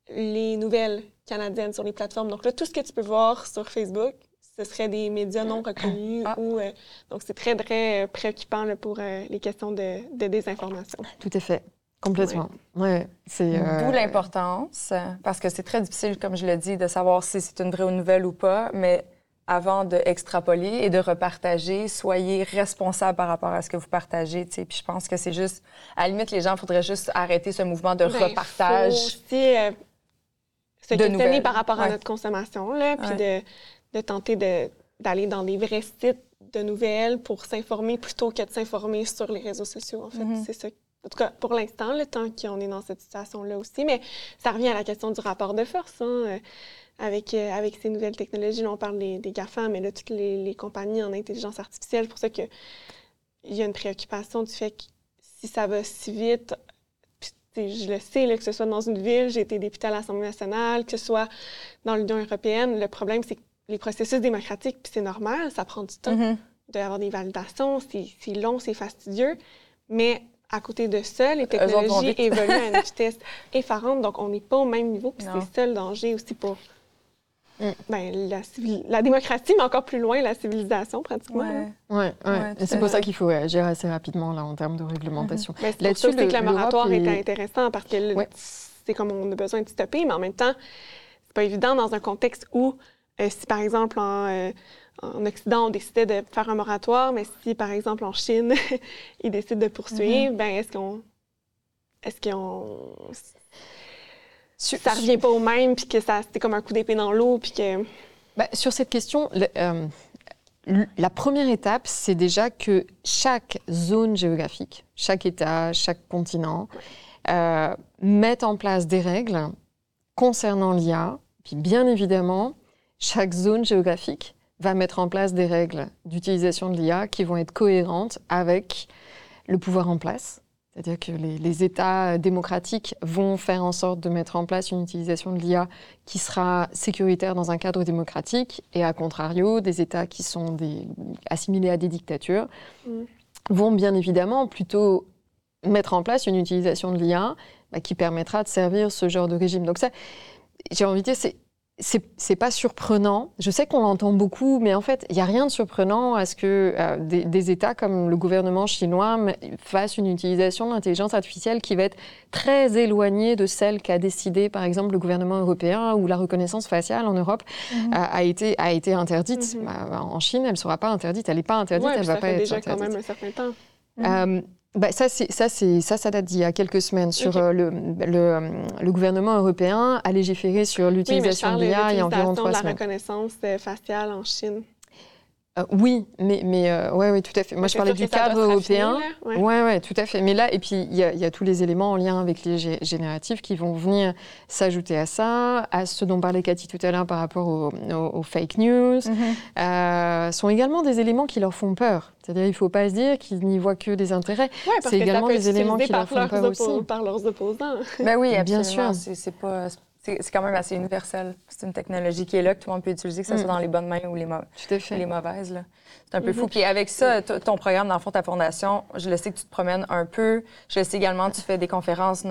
les nouvelles canadiennes sur les plateformes. Donc là, tout ce que tu peux voir sur Facebook, ce serait des médias non reconnus Ah. ou... euh, donc c'est très, très euh, préoccupant là, pour euh, les questions de, de désinformation. Tout à fait. Complètement. Ouais. C'est. euh, D'où l'importance, parce que c'est très difficile, comme je l'ai dit, de savoir si c'est une vraie nouvelle ou pas, mais avant d'extrapoler et de repartager, soyez responsable par rapport à ce que vous partagez. Puis je pense que c'est juste, à la limite, les gens, il faudrait juste arrêter ce mouvement de Ben, faut repartage. aussi euh, se De questionner nouvelles. par rapport à Ouais. notre consommation, là, puis Ouais. de, de tenter de- d'aller dans des vrais sites de nouvelles pour s'informer plutôt que de s'informer sur les réseaux sociaux. En fait, Mhm. c'est ça. En tout cas, pour l'instant, le temps qu'on est dans cette situation-là aussi. Mais ça revient à la question du rapport de force. Hein, avec, euh, avec ces nouvelles technologies, là, on parle des, des GAFA, mais là, toutes les, les compagnies en intelligence artificielle, c'est pour ça qu'il y a une préoccupation du fait que si ça va si vite, je le sais, là, que ce soit dans une ville, j'ai été députée à l'Assemblée nationale, que ce soit dans l'Union européenne, le problème, c'est que les processus démocratiques, puis c'est normal, ça prend du temps Mhm. d'avoir des validations, c'est long, c'est fastidieux, mais à côté de ça, les vont technologies évoluent à une vitesse effarante, donc on n'est pas au même niveau, puis c'est ça le danger aussi pour Mm. ben, la, civil- la démocratie, mais encore plus loin, la civilisation, pratiquement. Ouais. hein. Ouais, c'est pour ça qu'il faut ouais, agir assez rapidement là en termes de réglementation. Ben, c'est pour Là-dessus, ça aussi le- que le moratoire est- était intéressant, parce que c'est comme on a besoin de stopper, mais en même temps, c'est pas évident dans un contexte où, euh, si par exemple en, euh, en Occident, on décidait de faire un moratoire, mais si par exemple en Chine, ils décident de poursuivre, ben est-ce qu'on. Est-ce qu'on. Sur- Ça revient pas au même, puis que ça, c'était comme un coup d'épée dans l'eau, puis que. Bah, sur cette question, le- euh, la première étape, c'est déjà que chaque zone géographique, chaque État, chaque continent, euh, mette en place des règles concernant l'IA. Puis bien évidemment, chaque zone géographique va mettre en place des règles d'utilisation de l'IA qui vont être cohérentes avec le pouvoir en place. C'est-à-dire que les, les États démocratiques vont faire en sorte de mettre en place une utilisation de l'IA qui sera sécuritaire dans un cadre démocratique, et à contrario, des États qui sont des- assimilés à des dictatures Mm. vont bien évidemment plutôt mettre en place une utilisation de l'IA bah, qui permettra de servir ce genre de régime. Donc ça, j'ai envie de dire, c'est c'est pas surprenant. Je sais qu'on l'entend beaucoup, mais en fait, il n'y a rien de surprenant à ce que euh, des, des États comme le gouvernement chinois fassent une utilisation de l'intelligence artificielle qui va être très éloignée de celle qu'a décidé, par exemple, le gouvernement européen, où la reconnaissance faciale en Europe a, a été, a été interdite. Mhm. Bah, en Chine, elle ne sera pas interdite. Elle n'est pas interdite, Ouais, elle ne va ça pas fait être déjà interdite. quand même un certain temps. Euh, bah, ça, c'est, ça, ça, ça date d'il y a quelques semaines. Sur euh, le, le, euh, le gouvernement européen a légiféré sur l'utilisation de l'IA il y a environ trois la semaines. reconnaissance euh, faciale en Chine. Euh, oui, mais, mais euh, ouais, ouais, tout à fait. Moi, je parlais du cadre européen. là. Ouais. Ouais, tout à fait. Mais là, et puis il y, a- il y a tous les éléments en lien avec les gé- génératifs qui vont venir s'ajouter à ça, à ce dont parlait Cathy tout à l'heure par rapport aux, fake news, euh, sont également des éléments qui leur font peur. C'est-à-dire, il ne faut pas se dire qu'ils n'y voient que des intérêts. Ouais, C'est également des éléments qui leur font peur aussi. Par leurs opposants. Ben oui, Bien sûr. C'est c'est pas... C'est quand même assez universel. C'est une technologie qui est là, que tout le monde peut utiliser, que ce soit Mm. dans les bonnes mains ou les, mau- Tout à fait. les mauvaises. C'est un peu Mhm. fou. Puis avec ça, ton programme, dans le fond, ta fondation, je le sais que tu te promènes un peu. Je le sais également, tu fais des conférences,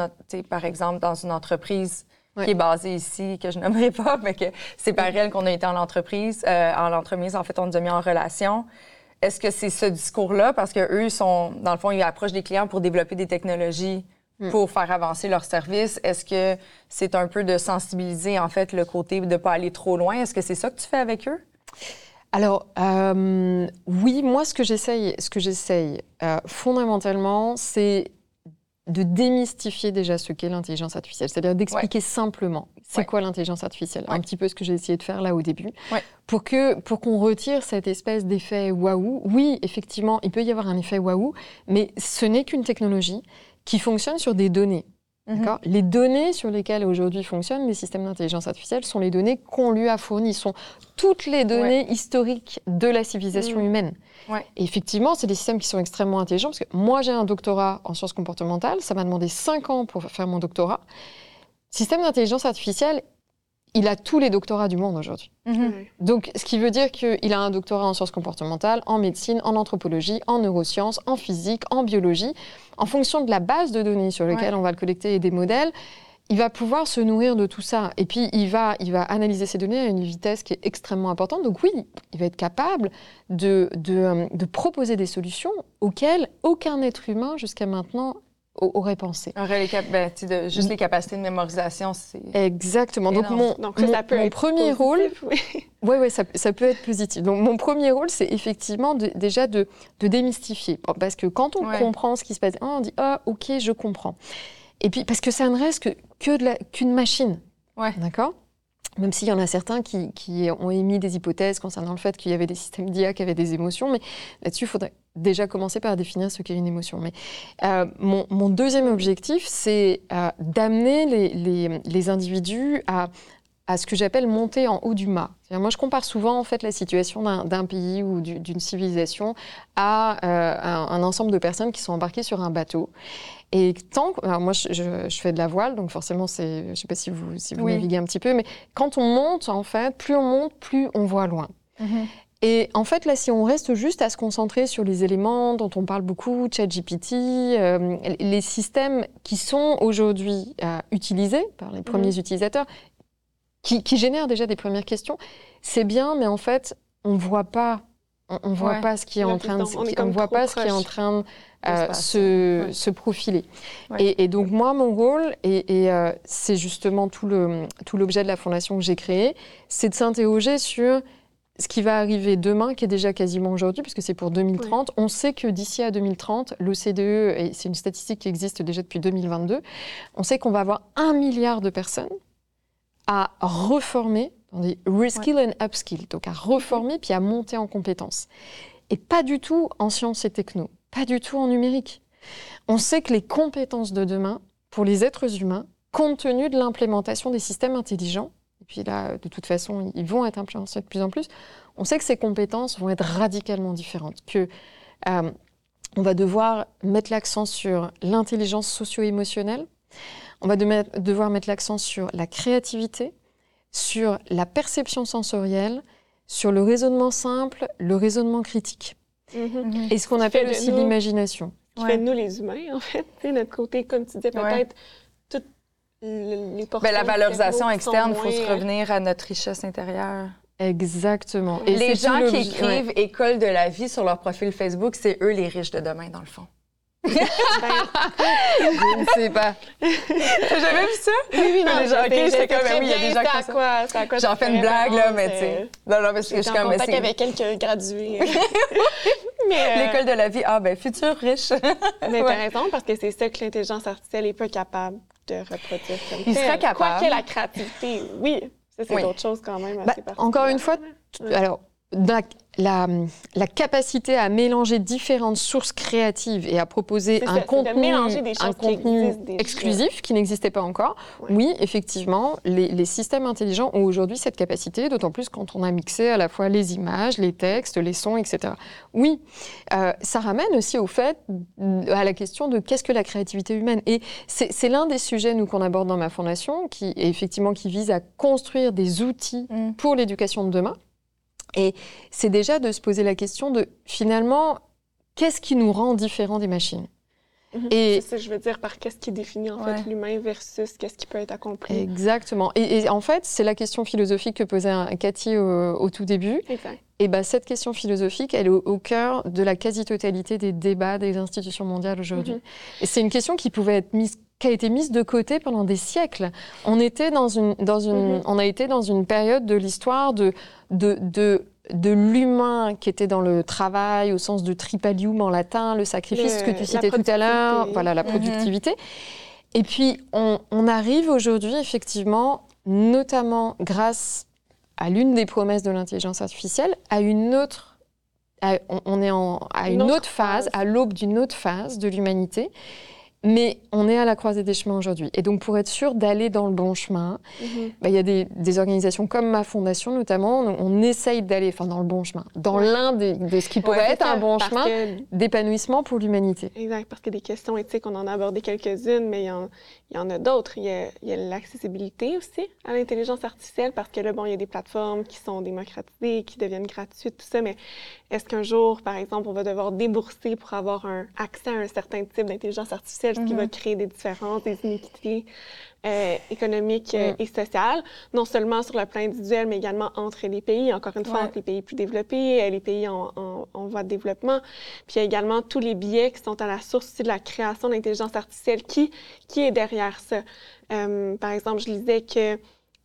par exemple, dans une entreprise qui est basée ici, que je nommerai pas, mais que c'est par elle qu'on a été en entreprise. euh, en entreprise, en fait, on nous a mis en relation. Est-ce que c'est ce discours-là? Parce qu'eux sont, dans le fond, ils approchent des clients pour développer des technologies Mm. pour faire avancer leurs services. Est-ce que c'est un peu de sensibiliser, en fait, le côté de ne pas aller trop loin? Est-ce que c'est ça que tu fais avec eux? Alors, euh, oui, moi, ce que j'essaye, ce que j'essaye euh, fondamentalement, c'est de démystifier déjà ce qu'est l'intelligence artificielle, c'est-à-dire d'expliquer simplement c'est Ouais. quoi l'intelligence artificielle, Ouais. un petit peu ce que j'ai essayé de faire là au début, pour que pour qu'on retire cette espèce d'effet waouh. Oui, effectivement, il peut y avoir un effet waouh, mais ce n'est qu'une technologie qui fonctionne sur des données. Mhm. Les données sur lesquelles aujourd'hui fonctionnent les systèmes d'intelligence artificielle sont les données qu'on lui a fournies, sont toutes les données historiques de la civilisation Mm. humaine. Ouais. Et effectivement, c'est des systèmes qui sont extrêmement intelligents parce que moi, j'ai un doctorat en sciences comportementales, ça m'a demandé cinq ans pour faire mon doctorat. Système d'intelligence artificielle, il a tous les doctorats du monde aujourd'hui. Mhm. Donc, ce qui veut dire qu'il a un doctorat en sciences comportementales, en médecine, en anthropologie, en neurosciences, en physique, en biologie. En fonction de la base de données sur laquelle on va le collecter et des modèles, il va pouvoir se nourrir de tout ça. Et puis, il va, il va analyser ces données à une vitesse qui est extrêmement importante. Donc, oui, il va être capable de, de, euh, de proposer des solutions auxquelles aucun être humain jusqu'à maintenant aurait pensé. Aurait les cap- ben, de- juste les capacités de mémorisation, c'est. Exactement. Donc, mon, Donc, ça, mon- ça peut mon être premier positif, rôle, oui. Oui, ouais, ça, ça peut être positif. Donc, mon premier rôle, c'est effectivement de- déjà de, de démystifier. Bon, Parce que quand on Ouais. comprend ce qui se passe, ah, on dit Ah, ok, je comprends. Et puis, parce que ça ne reste que, que qu'une machine. Ouais. D'accord? Même s'il y en a certains qui, qui ont émis des hypothèses concernant le fait qu'il y avait des systèmes d'IA qui avaient des émotions, mais là-dessus, il faudrait déjà commencer par définir ce qu'est une émotion. Mais euh, mon, mon deuxième objectif, c'est euh, d'amener les, les- les individus à, à ce que j'appelle monter en haut du mât. Moi, je compare souvent en fait la situation d'un pays ou du- d'une civilisation à euh, un, un ensemble de personnes qui sont embarquées sur un bateau. Et tant alors moi, je, je- je fais de la voile, donc forcément, c'est, je ne sais pas si vous, si vous Oui. naviguez un petit peu, mais quand on monte, en fait, plus on monte, plus on voit loin. Mhm. Et en fait, là, si on reste juste à se concentrer sur les éléments dont on parle beaucoup, ChatGPT, euh, les systèmes qui sont aujourd'hui euh, utilisés par les premiers utilisateurs, qui, qui génèrent déjà des premières questions, c'est bien, mais en fait, on voit pas, on, voit Ouais. pas ce qui est en train de, on voit pas ce qui est en train de, se euh, se, Ouais. se profiler. Ouais. Et, et donc moi, mon rôle, et, et, euh, c'est justement tout le tout l'objet de la fondation que j'ai créée, c'est de s'interroger sur ce qui va arriver demain, qui est déjà quasiment aujourd'hui, puisque c'est pour 2030. On sait que d'ici à 2030, l'OCDE, E, et c'est une statistique qui existe déjà depuis 2022, on sait qu'on va avoir un milliard de personnes à reformer, on dit reskill and upskill, donc à reformer puis à monter en compétences. Et pas du tout en sciences et techno, pas du tout en numérique. On sait que les compétences de demain, pour les êtres humains, compte tenu de l'implémentation des systèmes intelligents, et puis là, de toute façon, ils vont être implémentés de plus en plus, on sait que ces compétences vont être radicalement différentes, que euh, on va devoir mettre l'accent sur l'intelligence socio-émotionnelle, on va de- devoir mettre l'accent sur la créativité, sur la perception sensorielle, sur le raisonnement simple, le raisonnement critique, Mhm. Mhm. et ce qu'on appelle aussi l'imagination. Qui Ouais. fait de nous les humains, en fait. Notre côté, comme tu disais, peut-être les portions Ben, la valorisation externe, il faut se moins, euh, revenir à notre richesse intérieure. Exactement. Et les gens qui l'objet- ouais. écrivent école de la vie sur leur profil Facebook, c'est eux les riches de demain, dans le fond. Ben, Je ne sais pas. T'as jamais vu ça? oui, oui, non, je ok, je j'étais comme, oui, il y a des gens c'est ça. quoi, c'est à quoi J'en fais une blague, là, mais tu sais. Non, non, parce que je suis comme, c'est avec quelques gradués. mais euh, l'école de la vie. Ah, ben, futur riche. mais Ouais. t'as raison, parce que c'est ça que l'intelligence artificielle est pas capable de reproduire comme Il serait capable. Quoique la créativité, oui. Ça, c'est Oui. d'autres choses quand même Bah, assez encore une fois. Alors, la, la, la capacité à mélanger différentes sources créatives et à proposer un ça, contenu, un qui déjà. exclusif qui n'existait pas encore, Ouais. oui, effectivement, les, les systèmes intelligents ont aujourd'hui cette capacité, d'autant plus quand on a mixé à la fois les images, les textes, les sons, etc. Oui, euh, ça ramène aussi au fait, à la question de qu'est-ce que la créativité humaine. Et c'est l'un des sujets, nous, qu'on aborde dans ma fondation, qui, effectivement, qui vise à construire des outils Mm. pour l'éducation de demain. Et c'est déjà de se poser la question de, finalement, qu'est-ce qui nous rend différents des machines? Mhm. Et C'est ça que je veux dire par qu'est-ce qui définit en Ouais. fait l'humain versus qu'est-ce qui peut être accompli. Exactement. Et, et en fait, c'est la question philosophique que posait un- Cathy au, au tout début. Exact. Et ben, cette question philosophique, elle est au, au cœur de la quasi-totalité des débats des institutions mondiales aujourd'hui. Mhm. Et c'est une question qui pouvait être mise qui a été mise de côté pendant des siècles. On était dans une, dans une, Mhm. on a été dans une période de l'histoire de, de, de de l'humain qui était dans le travail au sens de tripalium en latin, le sacrifice, ce que tu citais tout à l'heure, voilà la productivité. Et puis on, on arrive aujourd'hui effectivement, notamment grâce à l'une des promesses de l'intelligence artificielle, à une autre on est en, à une, autre, phase, à l'aube d'une autre phase de l'humanité. Mais on est à la croisée des chemins aujourd'hui. Et donc, pour être sûr d'aller dans le bon chemin, mhm. bah, il y a des, organisations comme ma fondation, notamment, on, essaye d'aller enfin, dans le bon chemin, dans l'un de ce qui pourrait être un bon chemin d'épanouissement pour l'humanité. Exact, parce que des questions éthiques, on en a abordé quelques-unes, mais il y en, il y en a d'autres. Il y a, l'accessibilité aussi à l'intelligence artificielle, parce que là, bon, il y a des plateformes qui sont démocratisées, qui deviennent gratuites, tout ça, mais est-ce qu'un jour, par exemple, on va devoir débourser pour avoir un accès à un certain type d'intelligence artificielle? Ce qui va mhm. créer des différences, des iniquités euh, économiques euh, et sociales, non seulement sur le plan individuel, mais également entre les pays, encore une fois, entre les pays plus développés, les pays en, en, voie de développement. Puis il y a également tous les biais qui sont à la source aussi de la création d'intelligence artificielle. Qui, qui est derrière ça? Euh, par exemple, je lisais que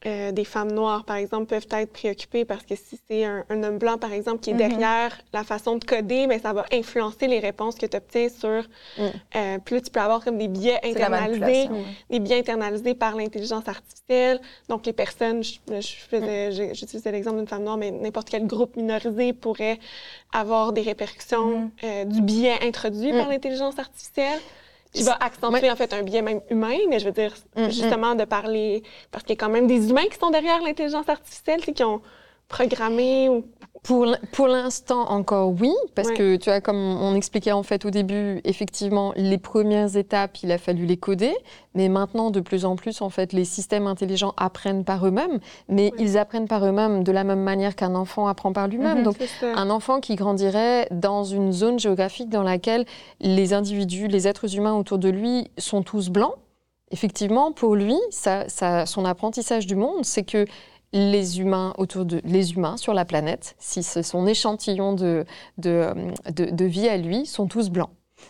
euh, des femmes noires, par exemple, peuvent être préoccupées parce que si c'est un, homme blanc, par exemple, qui est mm-hmm. derrière la façon de coder, mais ça va influencer les réponses que tu obtiens sur... Mm. Euh, plus tu peux avoir comme des biais internalisés, des biais internalisés par l'intelligence artificielle. Donc, les personnes, j'utilisais l'exemple d'une femme noire, mais n'importe quel groupe minorisé pourrait avoir des répercussions mm-hmm. euh, du biais introduit par mm. l'intelligence artificielle qui va accentuer en fait un biais même humain, mais je veux dire mm, mm. justement de parler parce qu'il y a quand même des humains qui sont derrière l'intelligence artificielle, qui ont programmé ou pour, pour l'instant, encore oui, parce que tu vois, comme on expliquait en fait au début, effectivement, les premières étapes, il a fallu les coder, mais maintenant, de plus en plus, en fait, les systèmes intelligents apprennent par eux-mêmes, mais ils apprennent par eux-mêmes de la même manière qu'un enfant apprend par lui-même. Mhm, Donc, un enfant qui grandirait dans une zone géographique dans laquelle les individus, les êtres humains autour de lui sont tous blancs, effectivement, pour lui, ça, ça, son apprentissage du monde, c'est que les humains autour de les humains sur la planète, si c'est son échantillon de, de, de, vie à lui, sont tous blancs.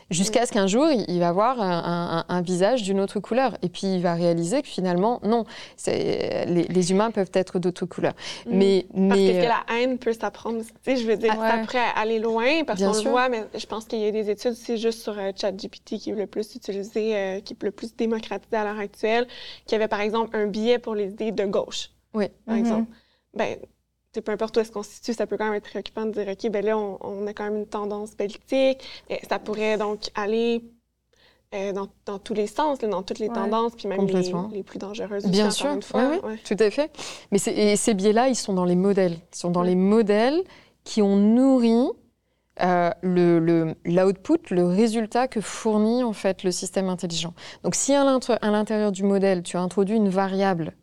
Jusqu'à ce qu'un jour, il va avoir un, visage d'une autre couleur. Et puis, il va réaliser que finalement, non, les, les, humains peuvent être d'autres couleurs. Mm. Mais, mais, parce que, la haine peut s'apprendre. Tu sais, je veux dire, ah, après aller loin, parce qu'on le voit, mais je pense qu'il y a des études aussi juste sur euh, ChatGPT qui est le plus utilisé, euh, qui est le plus démocratisé à l'heure actuelle, qui avait par exemple un biais pour les idées de gauche. Oui. Par mm-hmm. exemple. Ben, peu importe où est-ce qu'on se situe, ça peut quand même être préoccupant de dire, OK, ben là, on, a quand même une tendance politique. Et ça pourrait donc aller euh, dans, dans, tous les sens, dans toutes les tendances, puis même les, les, plus dangereuses. Bien sûr, une fois. Oui, tout à fait. Mais et ces biais-là, ils sont dans les modèles. Ils sont dans les modèles qui ont nourri euh, le l'output, le, résultat que fournit en fait le système intelligent. Donc si à l'intérieur du modèle, tu as introduit une variable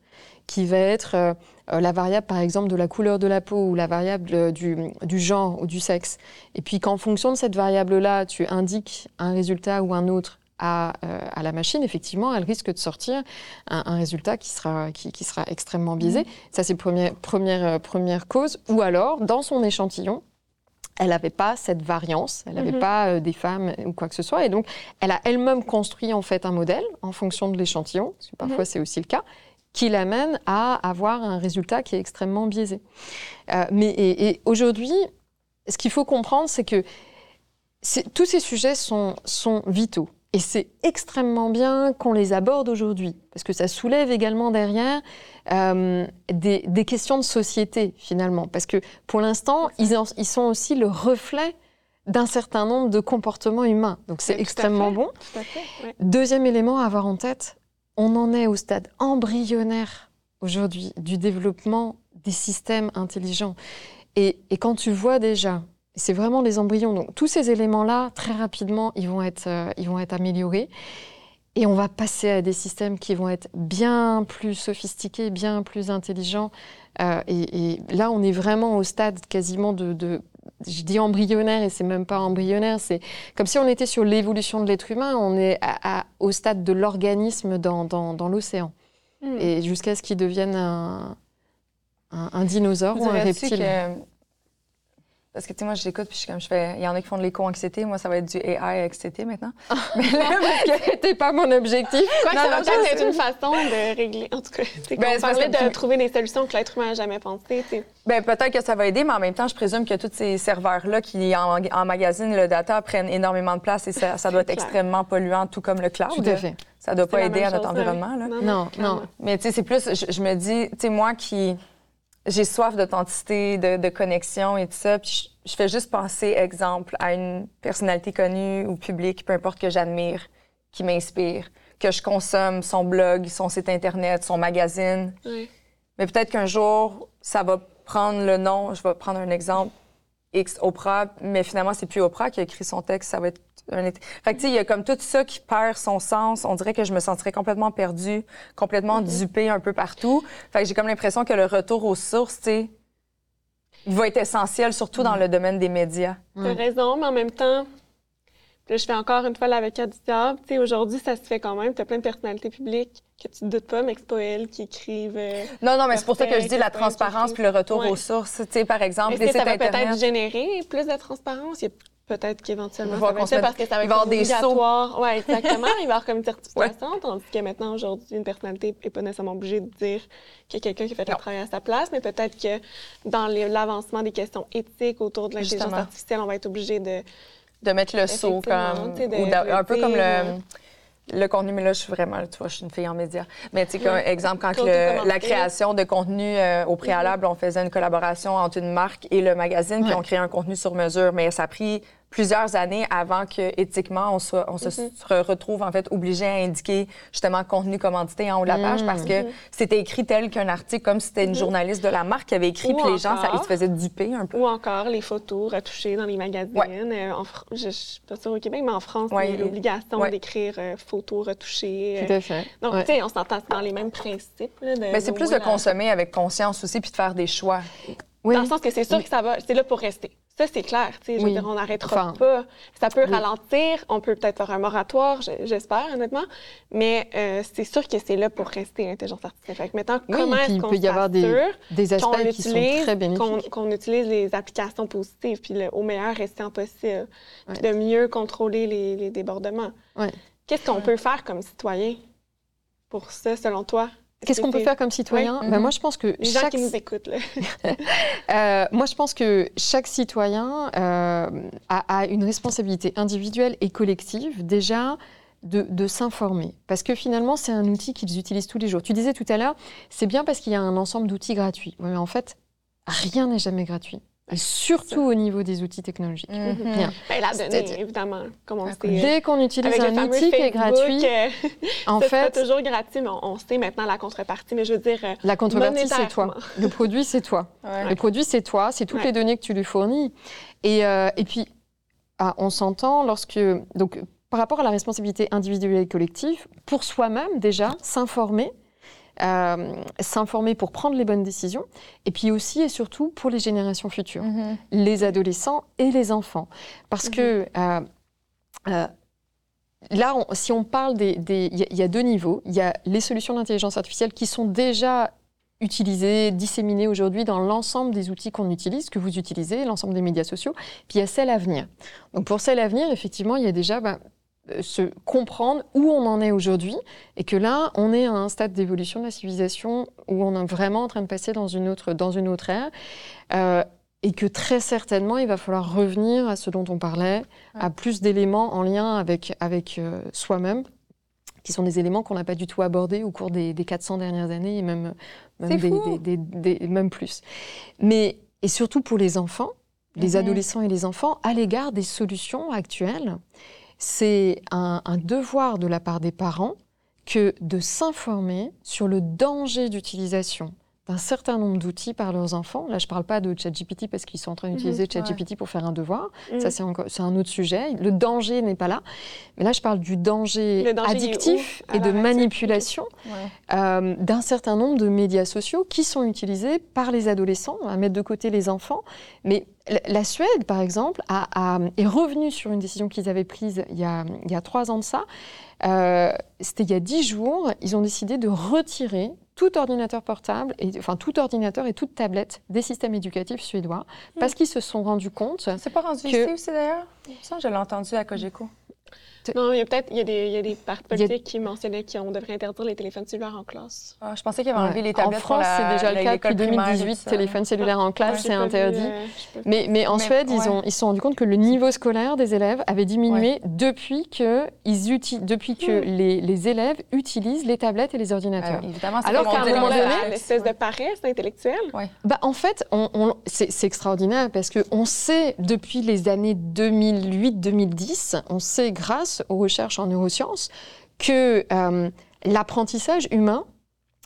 qui va être euh, euh, la variable, par exemple, de la couleur de la peau ou la variable euh, du, du genre ou du sexe. Et puis qu'en fonction de cette variable-là, tu indiques un résultat ou un autre à, à, la machine, effectivement, elle risque de sortir un, résultat qui sera, qui, qui, sera extrêmement biaisé. Mmh. Ça, c'est première, première, première cause. Ou alors, dans son échantillon, elle n'avait pas cette variance, elle n'avait mmh. pas des femmes ou quoi que ce soit. Et donc, elle a elle-même construit en fait un modèle en fonction de l'échantillon, parce que parfois mmh. c'est aussi le cas qui l'amène à avoir un résultat qui est extrêmement biaisé. Euh, mais et, aujourd'hui, ce qu'il faut comprendre, c'est que tous ces sujets sont, sont vitaux. Et c'est extrêmement bien qu'on les aborde aujourd'hui, parce que ça soulève également derrière euh, des, des, questions de société, finalement. Parce que pour l'instant, ils, ils, sont aussi le reflet d'un certain nombre de comportements humains. Donc c'est extrêmement bon. Deuxième élément à avoir en tête, on en est au stade embryonnaire aujourd'hui du développement des systèmes intelligents. Et, quand tu vois déjà, c'est vraiment les embryons, donc tous ces éléments-là, très rapidement, ils vont, être, euh, ils vont être améliorés. Et on va passer à des systèmes qui vont être bien plus sophistiqués, bien plus intelligents. Euh, et, là, on est vraiment au stade quasiment de je dis embryonnaire et c'est même pas embryonnaire, c'est comme si on était sur l'évolution de l'être humain, on est à, au stade de l'organisme dans, dans, dans l'océan. Hmm. Et jusqu'à ce qu'il devienne un, un, dinosaure ou un reptile. Parce que, tu sais, moi, je l'écoute, puis je suis comme, je fais, il y en a qui font de l'éco-anxiété. Moi, ça va être du AI anxiété maintenant. Mais là, parce que- C'était pas mon objectif. Quoi que Non, ça va peut-être être une façon de régler. En tout cas, c'est Ben, que- de trouver des solutions que l'être humain n'a jamais pensé. tu sais. Ben, peut-être que ça va aider, mais en même temps, je présume que tous ces serveurs-là qui en- emmagasinent le data prennent énormément de place et ça, ça doit être Clair. extrêmement polluant, tout comme le cloud. Tout à fait. Ça doit pas aider à notre chose, ouais. environnement. Là. Non, non. Mais tu sais, c'est plus, je, je me dis, tu sais, moi qui, j'ai soif d'authenticité, de, de connexion et tout ça, puis je, je fais juste penser, exemple, à une personnalité connue ou publique, peu importe que j'admire, qui m'inspire, que je consomme son blog, son site Internet, son magazine. Mais peut-être qu'un jour, ça va prendre le nom, je vais prendre un exemple, X Oprah, mais finalement, c'est plus Oprah qui a écrit son texte, ça va être un... été- Fait que, tu sais, il y a comme tout ça qui perd son sens. On dirait que je me sentirais complètement perdue, complètement dupée un peu partout. Fait que j'ai comme l'impression que le retour aux sources, tu sais, il va être essentiel, surtout dans le domaine des médias. T'as raison, mais en même temps, là, je fais encore une fois l'avocat du diable. Tu sais, aujourd'hui, ça se fait quand même. T'as plein de personnalités publiques que tu te doutes pas, mais que c'est pas elles qui écrivent. euh, Non, non, mais c'est pour ça que je dis la transparence puis le retour Ouais. aux sources. Tu sais, par exemple, les sites va peut-être Internet. générer plus de transparence? Il y a peut-être qu'éventuellement, Il va ça va être ça parce que ça va être avoir des sauts. obligatoire. Oui, exactement. il va y avoir comme une certification, tandis que maintenant, aujourd'hui, une personnalité n'est pas nécessairement obligée de dire qu'il y a quelqu'un qui a fait le travail à sa place, mais peut-être que dans l'avancement des questions éthiques autour de l'intelligence artificielle, on va être obligé de... de mettre le saut comme ou un peu comme le le contenu mais là je suis vraiment tu vois je suis une fille en médias mais tu sais comme Ouais. exemple quand le- la création de contenu euh, au préalable on faisait une collaboration entre une marque et le magazine puis on créait un contenu sur mesure mais ça a pris plusieurs années avant que éthiquement on soit on se Mhm. re- retrouve en fait obligé à indiquer justement contenu commandité en haut de la page Mhm. parce que c'était écrit tel qu'un article comme si c'était une journaliste de la marque qui avait écrit puis les gens ça, ils se faisaient duper un peu Ou encore les photos retouchées dans les magazines. Ouais. Euh, en Fr- je, je suis pas sûre au Québec, mais en France, Ouais, il y a l'obligation ouais. d'écrire euh, photos retouchées. Tout euh. à fait. Donc, Ouais. tu sais, on s'entend dans les mêmes principes. Là, de, mais c'est plus de la- consommer avec conscience aussi puis de faire des choix Oui. Dans le sens que c'est sûr que ça va, c'est là pour rester. Ça, c'est clair. Je veux dire, on n'arrêtera Enfin, pas. Ça peut oui. ralentir. On peut peut-être faire un moratoire, je- j'espère, honnêtement. Mais euh, c'est sûr que c'est là pour rester, l'intelligence artificielle. Fait que maintenant, Oui, comment est-ce qu'on peut y avoir des, des qu'on aspects qui sont utilise- très bénéfiques? qu'on utilise les applications positives, puis le, au meilleur restant possible, puis de mieux contrôler les, les débordements? Ouais. Qu'est-ce qu'on peut faire comme citoyen pour ça, selon toi? Qu'est-ce qu'on peut faire comme citoyen Oui. Ben. Moi, je pense que Les gens chaque qui nous écoutent, là. Euh, moi, je pense que chaque citoyen euh, a, a une responsabilité individuelle et collective déjà de, de s'informer. Parce que finalement, c'est un outil qu'ils utilisent tous les jours. Tu disais tout à l'heure, c'est bien parce qu'il y a un ensemble d'outils gratuits. Oui, mais en fait, rien n'est jamais gratuit. Et surtout au niveau des outils technologiques. Mhm. Rien. Ben, la donnée, évidemment. Sait, Dès qu'on utilise un outil qui est Facebook, gratuit, euh, en fait, toujours gratuit, mais on, sait maintenant la contrepartie. Mais je veux dire, euh, la contrepartie, c'est toi. Le produit, c'est toi. Ouais. Le produit, c'est toi, c'est toutes Ouais. les données que tu lui fournis. Et, euh, et puis, ah, on s'entend lorsque. Donc, par rapport à la responsabilité individuelle et collective, pour soi-même, déjà, s'informer. Euh, s'informer pour prendre les bonnes décisions, et puis aussi et surtout pour les générations futures, Mhm. les adolescents et les enfants. Parce que euh, euh, là, on- si on parle des... Il y, y a deux niveaux. Il y a les solutions d'intelligence artificielle qui sont déjà utilisées, disséminées aujourd'hui dans l'ensemble des outils qu'on utilise, que vous utilisez, l'ensemble des médias sociaux. Puis il y a celles à venir. Donc pour celles à venir, effectivement, il y a déjà euh, se comprendre où on en est aujourd'hui et que là, on est à un stade d'évolution de la civilisation où on est vraiment en train de passer dans une autre, dans une autre ère. Euh, et que très certainement, il va falloir revenir à ce dont on parlait, à plus d'éléments en lien avec, avec euh, soi-même, qui sont des éléments qu'on n'a pas du tout abordés au cours des, des 400 dernières années et même, des- des- même plus. Mais, et surtout pour les enfants, les Mhm. adolescents et les enfants, à l'égard des solutions actuelles, c'est un, devoir de la part des parents que de s'informer sur le danger d'utilisation d'un certain nombre d'outils par leurs enfants. Là, je ne parle pas de ChatGPT parce qu'ils sont en train d'utiliser Mhm, ChatGPT pour faire un devoir. Mm. Ça, c'est un autre sujet. Le danger n'est pas là. Mais là, je parle du danger, addictif et de manipulation Ouais. euh, d'un certain nombre de médias sociaux qui sont utilisés par les adolescents, à mettre de côté les enfants. Mais la, la Suède, par exemple, a- a- est revenue sur une décision qu'ils avaient prise il y a, il y a trois ans de ça. Euh, C'était il y a dix jours. Ils ont décidé de retirer tout ordinateur portable, et, enfin tout ordinateur et toute tablette des systèmes éducatifs suédois, parce qu'ils se sont rendus compte. C'est pas rendu Que- ici aussi d'ailleurs? Ça, je l'ai entendu à Cogeco. Non, il y a peut-être il y a des, il y a des partis politiques qui mentionnaient qu'on devrait interdire les téléphones cellulaires en classe. Ah, je pensais qu'il y avait Ouais. enlevé les En tablettes pour France, c'est déjà le cas depuis primaire et 2018. tout ça. Téléphone cellulaire en classe, Ouais, c'est interdit. euh, Mais, mais en Mais- Suède, ils, ouais. ont, ils se sont rendus compte que le niveau scolaire des élèves avait diminué depuis que, ils uti- depuis que les, les élèves utilisent les tablettes et les ordinateurs. Euh, évidemment, c'est Alors qu'à un moment donné, l'espèce de paresse intellectuelle. Bah, en fait, on, on- c'est c'est extraordinaire parce qu'on sait depuis les années 2008-2010, on sait grâce aux recherches en neurosciences que euh, l'apprentissage humain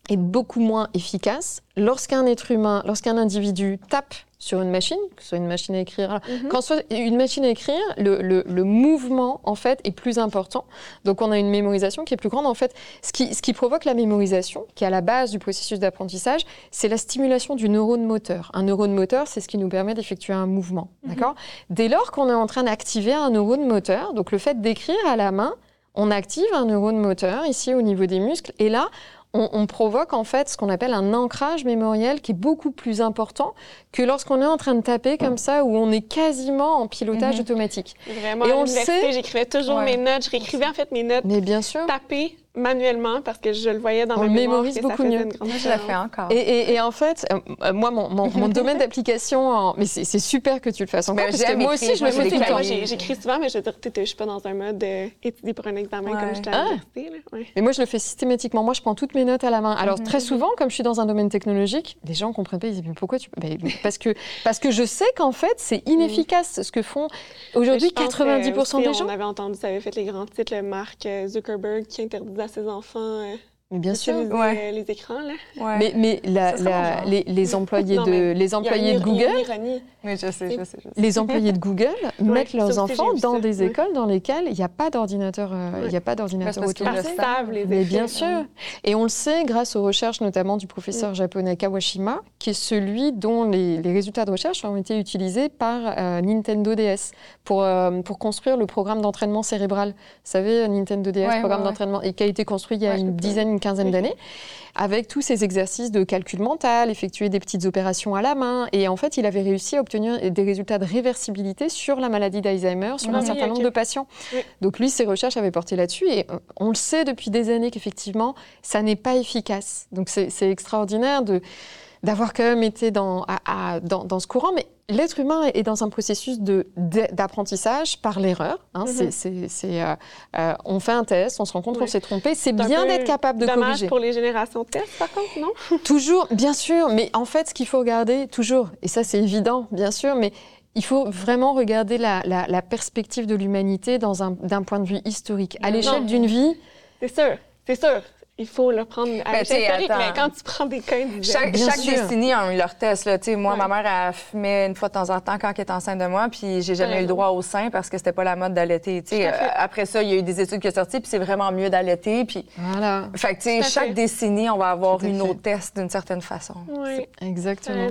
est beaucoup moins efficace lorsqu'un être humain, lorsqu'un individu tape sur une machine, que ce soit une machine à écrire, Mhm. quand ce soit une machine à écrire, le, le- le mouvement en fait est plus important. Donc on a une mémorisation qui est plus grande. En fait, ce qui, ce qui provoque la mémorisation, qui est à la base du processus d'apprentissage, c'est la stimulation du neurone moteur. Un neurone moteur, c'est ce qui nous permet d'effectuer un mouvement. D'accord? Dès lors qu'on est en train d'activer un neurone moteur, donc le fait d'écrire à la main, on active un neurone moteur ici au niveau des muscles, et là, on, on provoque en fait ce qu'on appelle un ancrage mémoriel qui est beaucoup plus important que lorsqu'on est en train de taper comme ça, où on est quasiment en pilotage Mhm. automatique. Vraiment, Et à on le sait. j'écrivais toujours Ouais. mes notes. Je réécrivais en fait mes notes Mais bien sûr. tapées manuellement parce que je le voyais dans On ma mémoire mémorise que ça beaucoup mieux. je la fais encore. Et, et- et en fait, euh, euh, moi, mon, mon- mon domaine d'application, en- mais c'est c'est super que tu le fasses encore, Mais parce que j'aime moi aussi, je le fais tout le des temps. J'écris souvent, mais je veux dire, t'étais- je suis pas dans un mode euh, étudier pour un examen Ouais. comme j'étais à Ah. Ouais. Mais moi, je le fais systématiquement. Moi, je prends toutes mes notes à la main. Alors, Mhm. très souvent, comme je suis dans un domaine technologique, les gens comprennent pas. Ils disent, mais pourquoi tu... Parce, que, parce que je sais qu'en fait, c'est inefficace ce que font aujourd'hui Mais je pense que 90% des gens. On avait entendu, ça avait fait les grands titres, le Mark euh, Zuckerberg qui interdisait ses enfants euh, Mais bien sûr. d'utiliser Ouais. les écrans. Là. Ouais. Mais, la- la- les, les employés Non, de, les employés Google une ironie. Oui, je sais, je sais, je sais. les employés de Google mettent leurs enfants dans des ouais. écoles dans lesquelles il n'y a pas d'ordinateur, euh, il a pas d'ordinateur parce qu'ils autour. le Parce qu'ils savent. savent les Mais bien sûr. Et on le sait grâce aux recherches notamment du professeur japonais Kawashima, qui est celui dont les, les résultats de recherche ont été utilisés par euh, Nintendo DS pour, euh, pour construire le programme d'entraînement cérébral. Vous savez, Nintendo DS, Ouais, programme ouais, ouais. d'entraînement, et qui a été construit il y a une dizaine, une quinzaine d'années, avec tous ces exercices de calcul mental, effectuer des petites opérations à la main. Et en fait, il avait réussi à obtenir des résultats de réversibilité sur la maladie d'Alzheimer, sur Ah un certain nombre de patients. Oui. Donc lui, ses recherches avaient porté là-dessus et euh, on le sait depuis des années qu'effectivement, ça n'est pas efficace. Donc c'est c'est extraordinaire de d'avoir quand même été dans, à- à- dans, dans ce courant, mais l'être humain est dans un processus d'apprentissage par l'erreur. hein. Mhm. C'est, euh, euh, on fait un test, on se rend compte qu'on s'est trompé. C'est bien d'être capable de Dommage corriger. pour les générations de tests, par contre, non? Toujours, bien sûr, mais en fait, ce qu'il faut regarder, toujours, et ça c'est évident, bien sûr, mais il faut vraiment regarder la, la- la perspective de l'humanité dans un- d'un point de vue historique. À l'échelle d'une vie, C'est sûr, c'est sûr. Il faut le prendre à Ben, historique, mais quand tu prends des cas. Chaque, chaque décennie a eu leur test. Là. Tu sais, Moi, Ouais. ma mère, elle fumait une fois de temps en temps quand elle était enceinte de moi, puis j'ai jamais eu le droit au sein parce que c'était pas la mode d'allaiter. Euh, Après ça, il y a eu des études qui sont sorties, puis c'est vraiment mieux d'allaiter. Puis... voilà, Fait que, chaque fait. décennie, on va avoir une autre test d'une certaine façon. Oui, exactement.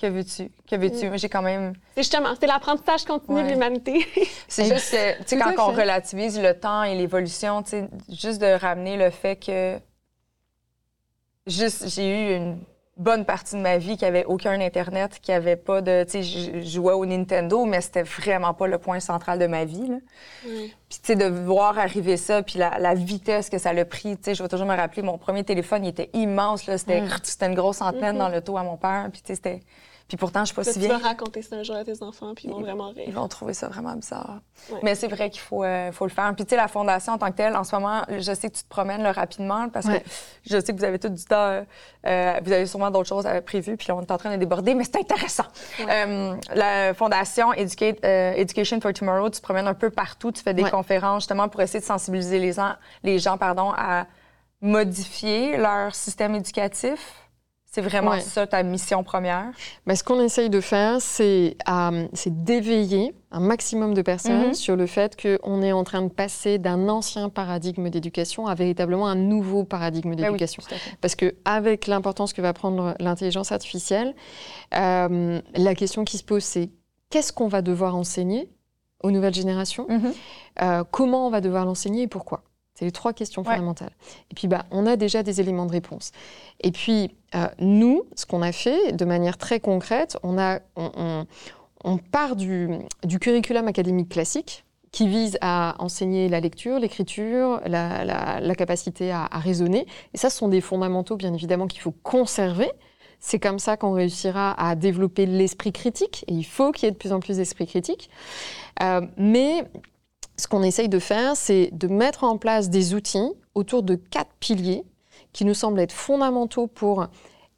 Que veux-tu? Que veux-tu? Moi, J'ai quand même... C'est justement, c'est l'apprentissage continu Ouais. de l'humanité. C'est juste que, tu sais, quand on relativise le temps et l'évolution, tu sais, juste de ramener le fait que juste j'ai eu une bonne partie de ma vie qui avait aucun internet, qui avait pas de, tu sais, je jouais au Nintendo, mais c'était vraiment pas le point central de ma vie. Là. Puis tu sais, de voir arriver ça, puis la, la vitesse que ça l'a pris, tu sais, je vais toujours me rappeler, mon premier téléphone, il était immense, là, c'était, Mm. c'était une grosse antenne Mhm. dans le dos à mon père, puis tu sais, c'était, puis pourtant je suis pas si tu vas vieille. raconter ça un jour à tes enfants, puis ils vont vraiment Ils rire. vont trouver ça vraiment bizarre. Ouais. Mais c'est vrai qu'il faut, euh, faut le faire. Puis, tu sais, la fondation en tant que telle, en ce moment, je sais que tu te promènes là, rapidement parce Ouais. que je sais que vous avez tout du temps. euh, euh, vous avez sûrement d'autres choses à prévues, puis on est en train de déborder, mais c'est intéressant. Euh, la fondation Educate, euh, Education for Tomorrow, tu te promènes un peu partout, tu fais des Ouais. conférences justement pour essayer de sensibiliser les gens, les gens pardon, à modifier leur système éducatif. C'est vraiment Ouais. ça ta mission première? Mais ce qu'on essaye de faire, c'est euh, d'éveiller un maximum de personnes Mhm. sur le fait qu'on est en train de passer d'un ancien paradigme d'éducation à véritablement un nouveau paradigme Ben oui, d'éducation. Parce que avec l'importance que va prendre l'intelligence artificielle, euh, la question qui se pose, c'est qu'est-ce qu'on va devoir enseigner aux nouvelles générations? Mhm. Euh, Comment on va devoir l'enseigner et pourquoi? C'est les trois questions Ouais. fondamentales. Et puis, bah, on a déjà des éléments de réponse. Et puis, euh, nous, ce qu'on a fait de manière très concrète, on, a, on, on- on part du, du curriculum académique classique qui vise à enseigner la lecture, l'écriture, la, la- la capacité à, à raisonner. Et ça, ce sont des fondamentaux, bien évidemment, qu'il faut conserver. C'est comme ça qu'on réussira à développer l'esprit critique. Et il faut qu'il y ait de plus en plus d'esprit critique. Euh, mais ce qu'on essaye de faire, c'est de mettre en place des outils autour de quatre piliers qui nous semblent être fondamentaux pour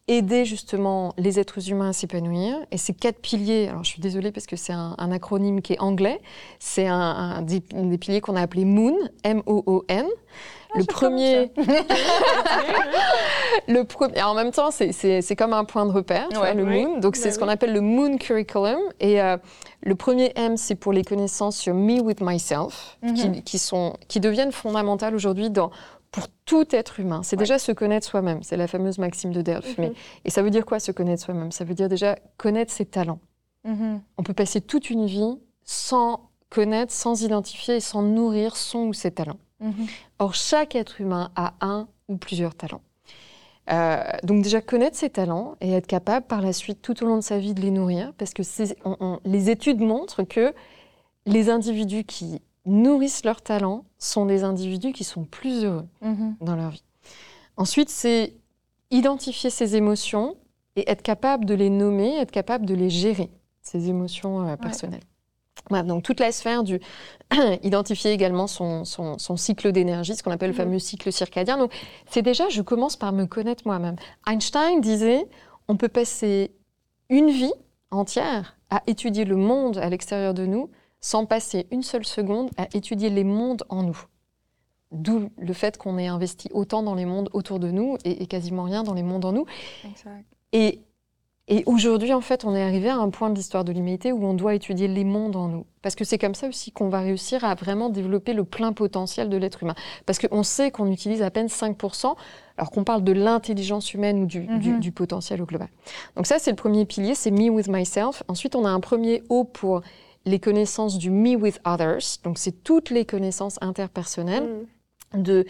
aider justement les êtres humains à s'épanouir. Et ces quatre piliers, alors je suis désolée parce que c'est un, acronyme qui est anglais, c'est un, des piliers qu'on a appelé MOON, M-O-O-N. le premier, le premier, en même temps, c'est- comme un point de repère, tu Ouais. vois, le Oui. Moon. Donc, c'est Ben ce qu'on appelle le Moon Curriculum. Et euh, le premier M, c'est pour les connaissances sur Me with Myself, Mhm. qui, qui sont, qui deviennent fondamentales aujourd'hui dans pour tout être humain. C'est Ouais. déjà se connaître soi-même. C'est la fameuse maxime de Delphes. Mhm. Mais, et ça veut dire quoi, se connaître soi-même? Ça veut dire déjà connaître ses talents. Mhm. On peut passer toute une vie sans connaître, sans identifier et sans nourrir son ou ses talents. Mhm. Or, chaque être humain a un ou plusieurs talents. Euh, donc déjà connaître ses talents et être capable par la suite tout au long de sa vie de les nourrir, parce que c'est- on- on- les études montrent que les individus qui nourrissent leurs talents sont des individus qui sont plus heureux Mhm. dans leur vie. Ensuite, c'est identifier ses émotions et être capable de les nommer, être capable de les gérer, ces émotions euh, personnelles. Donc toute la sphère du identifier également son, son- son cycle d'énergie, ce qu'on appelle le Mhm. fameux cycle circadien. Donc c'est déjà, je commence par me connaître moi-même. Einstein disait, on peut passer une vie entière à étudier le monde à l'extérieur de nous sans passer une seule seconde à étudier les mondes en nous. D'où le fait qu'on ait investi autant dans les mondes autour de nous et, et quasiment rien dans les mondes en nous. Exact. Et, et aujourd'hui, en fait, on est arrivé à un point de l'histoire de l'humanité où on doit étudier les mondes en nous. Parce que c'est comme ça aussi qu'on va réussir à vraiment développer le plein potentiel de l'être humain. Parce qu'on sait qu'on utilise à peine 5%, alors qu'on parle de l'intelligence humaine ou du, du- Mhm. du potentiel au global. Donc ça, c'est le premier pilier, c'est me with myself. Ensuite, on a un premier O pour les connaissances du me with others. Donc c'est toutes les connaissances interpersonnelles Mm. de,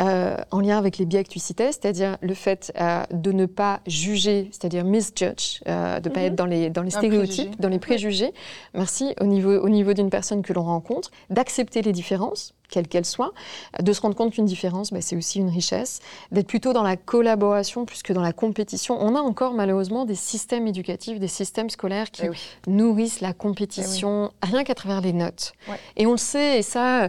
euh, en lien avec les biais que tu citais, c'est-à-dire le fait euh, de ne pas juger, c'est-à-dire misjudge, euh, de ne pas Mhm. être dans les, dans les stéréotypes, dans les préjugés, merci, au niveau, au niveau d'une personne que l'on rencontre, d'accepter les différences, qu'elles soient, euh, de se rendre compte qu'une différence, bah, c'est aussi une richesse, d'être plutôt dans la collaboration plus que dans la compétition. On a encore malheureusement des systèmes éducatifs, des systèmes scolaires qui Eh oui. nourrissent la compétition rien qu'à travers les notes. Ouais. Et on le sait, et ça, euh,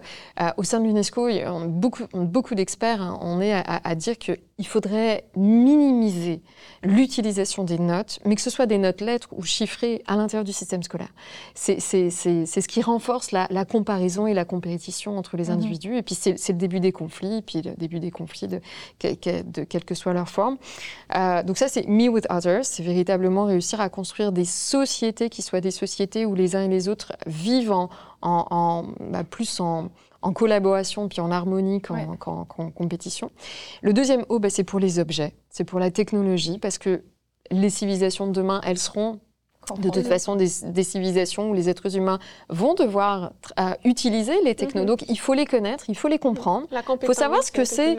au sein de l'UNESCO, beaucoup, beaucoup d'experts, hein, on est à, dire qu'il faudrait minimiser l'utilisation des notes, mais que ce soit des notes lettres ou chiffrées à l'intérieur du système scolaire. C'est ce qui renforce la, la comparaison et la compétition entre les Mhm. individus. Et puis c'est le début des conflits, et puis le début des conflits de, de quelle que soit leur forme. Euh, donc ça, c'est me with others, c'est véritablement réussir à construire des sociétés qui soient des sociétés où les uns et les autres vivent en, en- en- bah, plus en, en collaboration puis en harmonie qu'en Ouais. compétition. Le deuxième O, bah, c'est pour les objets, c'est pour la technologie, parce que les civilisations de demain, elles seront de toute façon des, des civilisations où les êtres humains vont devoir euh, utiliser les technos. Mhm. Donc il faut les connaître, il faut les comprendre. La compétence, savoir ce que c'est.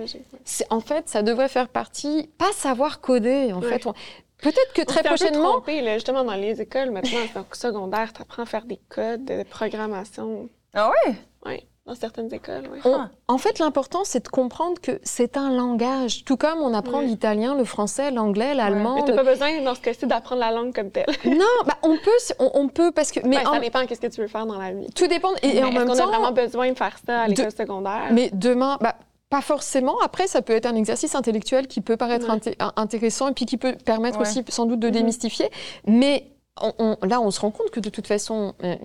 En fait, ça devrait faire partie, pas savoir coder, en Ouais. fait. on- Peut-être que On très prochainement, trompé, là, justement, dans les écoles, maintenant, au secondaire, tu apprends à faire des codes de programmation. Ah ouais? Oui, dans certaines écoles. On- en fait, l'important, c'est de comprendre que c'est un langage. Tout comme on apprend l'italien, le français, l'anglais, l'allemand. Mais t'as le- pas besoin, dans ce cas-ci, d'apprendre la langue comme telle. Non, bah, on peut, on, on peut parce que. Mais en- Ça dépend qu'est-ce que tu veux faire dans la vie. tout dépend. Et, et Mais en même temps, a vraiment besoin de faire ça à de- l'école secondaire? Mais demain, bah, pas forcément. Après, ça peut être un exercice intellectuel qui peut paraître Ouais. inté- in- intéressant et puis qui peut permettre Ouais. aussi sans doute de Mhm. démystifier. Mais on- là, on se rend compte que de toute façon, euh,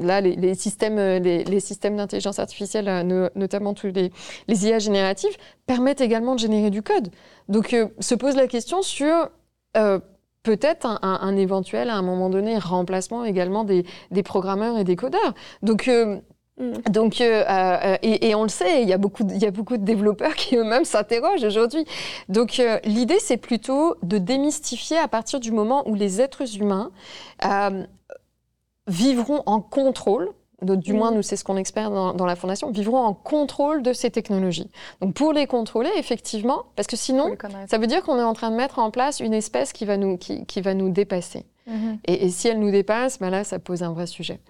là, les, les systèmes, euh, les, systèmes d'intelligence artificielle, euh, no- notamment tous les, IA génératives, permettent également de générer du code. Donc, euh, se pose la question sur euh, peut-être un, éventuel, à un moment donné, remplacement également des, programmeurs et des codeurs. Euh, Mm. donc, euh, euh, et, et on le sait, il y a beaucoup, de- il y a beaucoup de développeurs qui eux-mêmes s'interrogent aujourd'hui. Donc, euh, l'idée, c'est plutôt de démystifier à partir du moment où les êtres humains euh, vivront en contrôle. du moins nous c'est ce qu'on espère dans, dans, la fondation, vivront en contrôle de ces technologies. Donc pour les contrôler, effectivement, parce que sinon, ça veut dire qu'on est en train de mettre en place une espèce qui va nous, qui, qui va nous dépasser. Mhm. Et, si elle nous dépasse, ben là, ça pose un vrai sujet.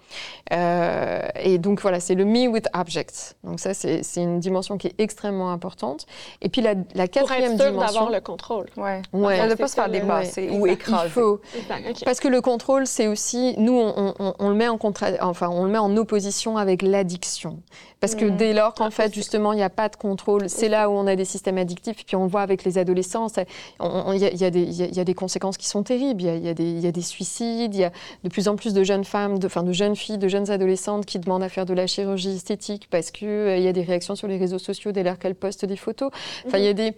Euh, et donc voilà, c'est le me with objects. Donc ça, c'est une dimension qui est extrêmement importante. Et puis la, la quatrième Pour être dimension, d'avoir le contrôle. Ouais. ouais. Elle ne pas se faire dépasser ou écraser. Il faut. Parce que le contrôle, c'est aussi nous, on, on, on, le met en contra... enfin, on le met en opposition avec l'addiction. Parce que mm. dès lors qu'en fait, justement, il n'y a pas de contrôle, c'est là où on a des systèmes addictifs. Et puis on le voit avec les adolescents, il y, y, a des conséquences qui sont terribles. Il y, y a, des suicides, il y a de plus en plus de jeunes femmes, de, enfin, de jeunes filles, de jeunes adolescentes qui demandent à faire de la chirurgie esthétique parce qu'il euh, y a des réactions sur les réseaux sociaux dès lors qu'elles postent des photos. Enfin, il y a des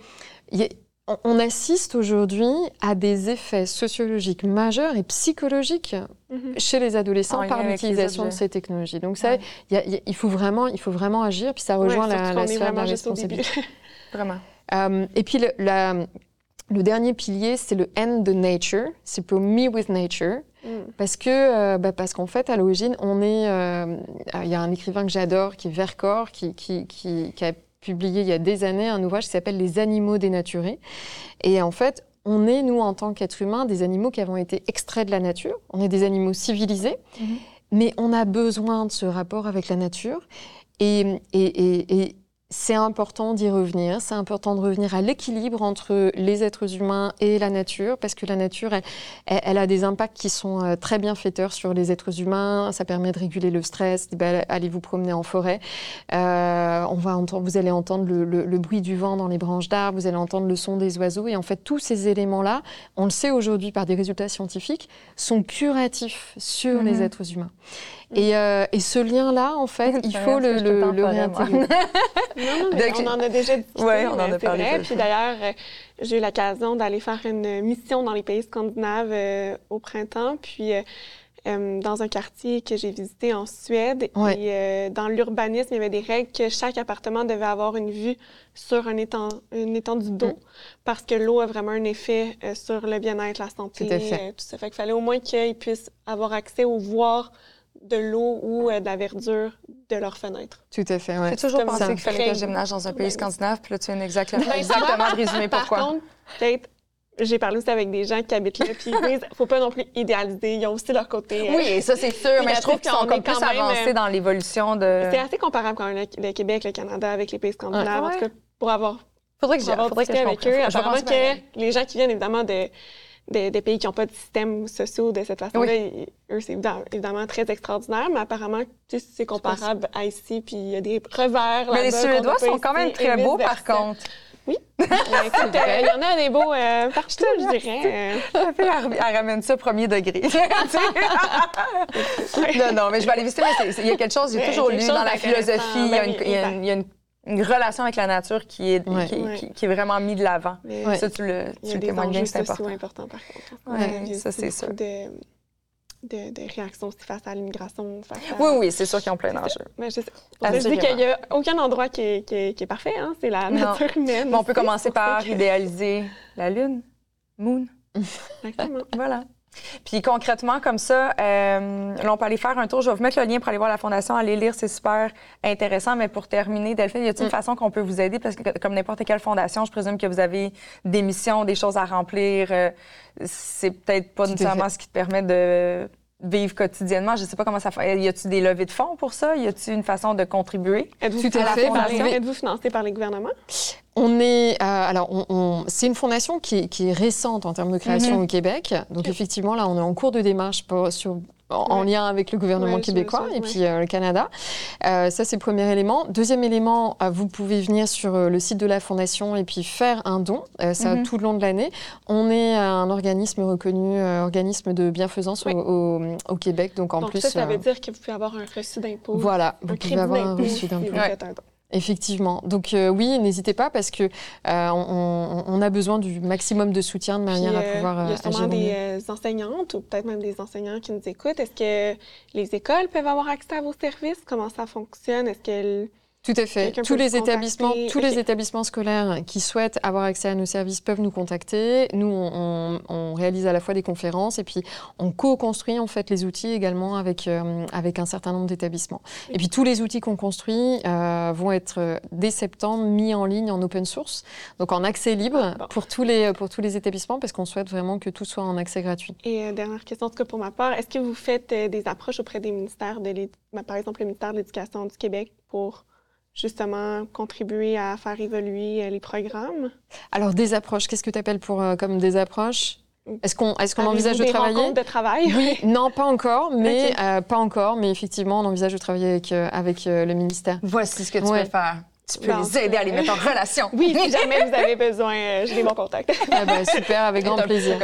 on assiste aujourd'hui à des effets sociologiques majeurs et psychologiques mhm. chez les adolescents par l'utilisation de ces technologies. Donc ça, il faut vraiment, il faut vraiment agir. Puis ça rejoint la, la sphère de la responsabilité. vraiment. Euh, et puis le, le dernier pilier, c'est le end de nature. C'est pour me with nature. Mm. Parce que, euh, bah parce qu'en fait, à l'origine, on est. Euh, il y a un écrivain que j'adore, qui est Vercors, qui, qui, qui, qui a publié il y a des années un ouvrage qui s'appelle Les animaux dénaturés. Et en fait, on est, nous, en tant qu'êtres humains, des animaux qui avons été extraits de la nature. On est des animaux civilisés, mhm. mais on a besoin de ce rapport avec la nature. Et, et, et c'est important d'y revenir, c'est important de revenir à l'équilibre entre les êtres humains et la nature, parce que la nature, elle, a des impacts qui sont euh, très bienfaiteurs sur les êtres humains, ça permet de réguler le stress, ben, allez vous promener en forêt, euh, on va entendre, vous allez entendre le, bruit du vent dans les branches d'arbres, vous allez entendre le son des oiseaux, et en fait tous ces éléments-là, on le sait aujourd'hui par des résultats scientifiques, sont curatifs sur les mhm. êtres humains. Et, euh, et ce lien-là, en fait, il faut le, le, le réintégrer. non, non, on en a déjà discuté. Oui, on en a parlé. Vrai. Puis d'ailleurs, euh, j'ai eu l'occasion d'aller faire une mission dans les pays scandinaves euh, au printemps. Puis dans un quartier que j'ai visité en Suède. Et dans l'urbanisme, il y avait des règles que chaque appartement devait avoir une vue sur un étang, une étendue d'eau mm. parce que l'eau a vraiment un effet sur le bien-être, la santé, tout, à fait. tout ça. Fait qu'il fallait au moins qu'ils puissent avoir accès ou voir de l'eau ou de la verdure de leur fenêtre. Tout à fait, ouais. J'ai toujours pensé qu'il fallait que je gymnase dans un pays scandinave, puis là, tu viens exactement, exactement de résumer pourquoi. Par contre, peut-être j'ai parlé aussi avec des gens qui habitent là, puis ils disent faut pas non plus idéaliser, ils ont aussi leur côté. Euh, oui, ça c'est sûr, mais je trouve qu'ils sont encore plus avancés dans l'évolution de. C'est assez comparable quand même le, Québec, le Canada avec les pays scandinaves, en tout cas pour avoir. Faudrait que j'y faudrait que je avec eux. Apparemment que les gens qui viennent évidemment de des, pays qui n'ont pas de système sociaux de cette façon-là, eux, c'est évidemment très extraordinaire, mais apparemment, c'est comparable à ici, puis il y a des revers. Mais les Suédois sont quand même très beaux, par contre. Oui. Ben, euh, il y en a des beaux euh, partout, je dirais. Euh. Elle, ramène ça premier degré. non, non, mais je vais aller visiter. Mais il y a quelque chose, j'ai toujours lu dans la philosophie, il y a, une, y a une, relation avec la nature qui est, qui, qui, est vraiment mise de l'avant. Ça, tu le, tu le témoignes bien, c'est important. C'est important, par contre. Ouais, ça, c'est sûr de, de réactions aussi face à l'immigration. Oui, oui, c'est sûr qu'ils ont plein d'enjeux. Mais je, je dis qu'il n'y a aucun endroit qui est, qui est, parfait, hein? c'est la nature humaine. Mais on peut commencer par idéaliser la Lune, Moon. Exactement. voilà. Puis concrètement, comme ça, euh, là, on peut aller faire un tour. Je vais vous mettre le lien pour aller voir la fondation, aller lire, c'est super intéressant. Mais pour terminer, Delphine, y a-t-il une mm. façon qu'on peut vous aider? Parce que comme n'importe quelle fondation, je présume que vous avez des missions, des choses à remplir. Euh, c'est peut-être pas nécessairement ce qui te permet de vivre quotidiennement? Je ne sais pas comment ça fait. Y a-t-il des levées de fonds pour ça? Y a-t-il une façon de contribuer? Êtes-vous êtes financé par les gouvernements? On est, euh, alors, on, c'est une fondation qui est, qui est, récente en termes de création mhm. au Québec. Donc, effectivement, là, on est en cours de démarche pour, sur en, lien avec le gouvernement québécois et puis euh, le Canada. Euh, ça, c'est le premier élément. Deuxième élément, euh, vous pouvez venir sur le site de la Fondation et puis faire un don, ça mhm. tout le long de l'année. On est un organisme reconnu, organisme de bienfaisance au, au, Québec, donc en plus... ça, ça veut dire que vous pouvez avoir un reçu d'impôt. Voilà, vous pouvez avoir un reçu d'impôt. Effectivement. Donc euh, oui, n'hésitez pas parce que euh, on, a besoin du maximum de soutien de manière à euh, pouvoir. il y a sûrement des enseignantes ou peut-être même des enseignants qui nous écoutent. Est-ce que les écoles peuvent avoir accès à vos services? Comment ça fonctionne? Est-ce que Tout à fait. Tous les établissements, tous les établissements scolaires qui souhaitent avoir accès à nos services peuvent nous contacter. Nous, on, on- on réalise à la fois des conférences et puis on co-construit en fait les outils également avec euh, avec un certain nombre d'établissements. Et puis tous les outils qu'on construit euh, vont être euh, dès septembre mis en ligne en open source, donc en accès libre Bon. pour tous les pour tous les établissements parce qu'on souhaite vraiment que tout soit en accès gratuit. Et euh, dernière question, en tout cas pour ma part, est-ce que vous faites euh, des approches auprès des ministères de ben, par exemple le ministère de l'Éducation du Québec pour justement contribuer à faire évoluer euh, les programmes? Alors des approches, qu'est-ce que tu appelles pour euh, comme des approches? Est-ce qu'on est-ce qu'on Avez-vous envisage de des travailler? rencontres de travail? Oui, non, pas encore, mais euh, pas encore, mais effectivement, on envisage de travailler avec euh, avec euh, le ministère. Voici ce que tu Ouais. peux faire. Tu peux Ben, les aider à les mettre en relation. Oui, si jamais vous avez besoin, euh, j'ai des bons contacts. Ah bah, super, avec grand plaisir.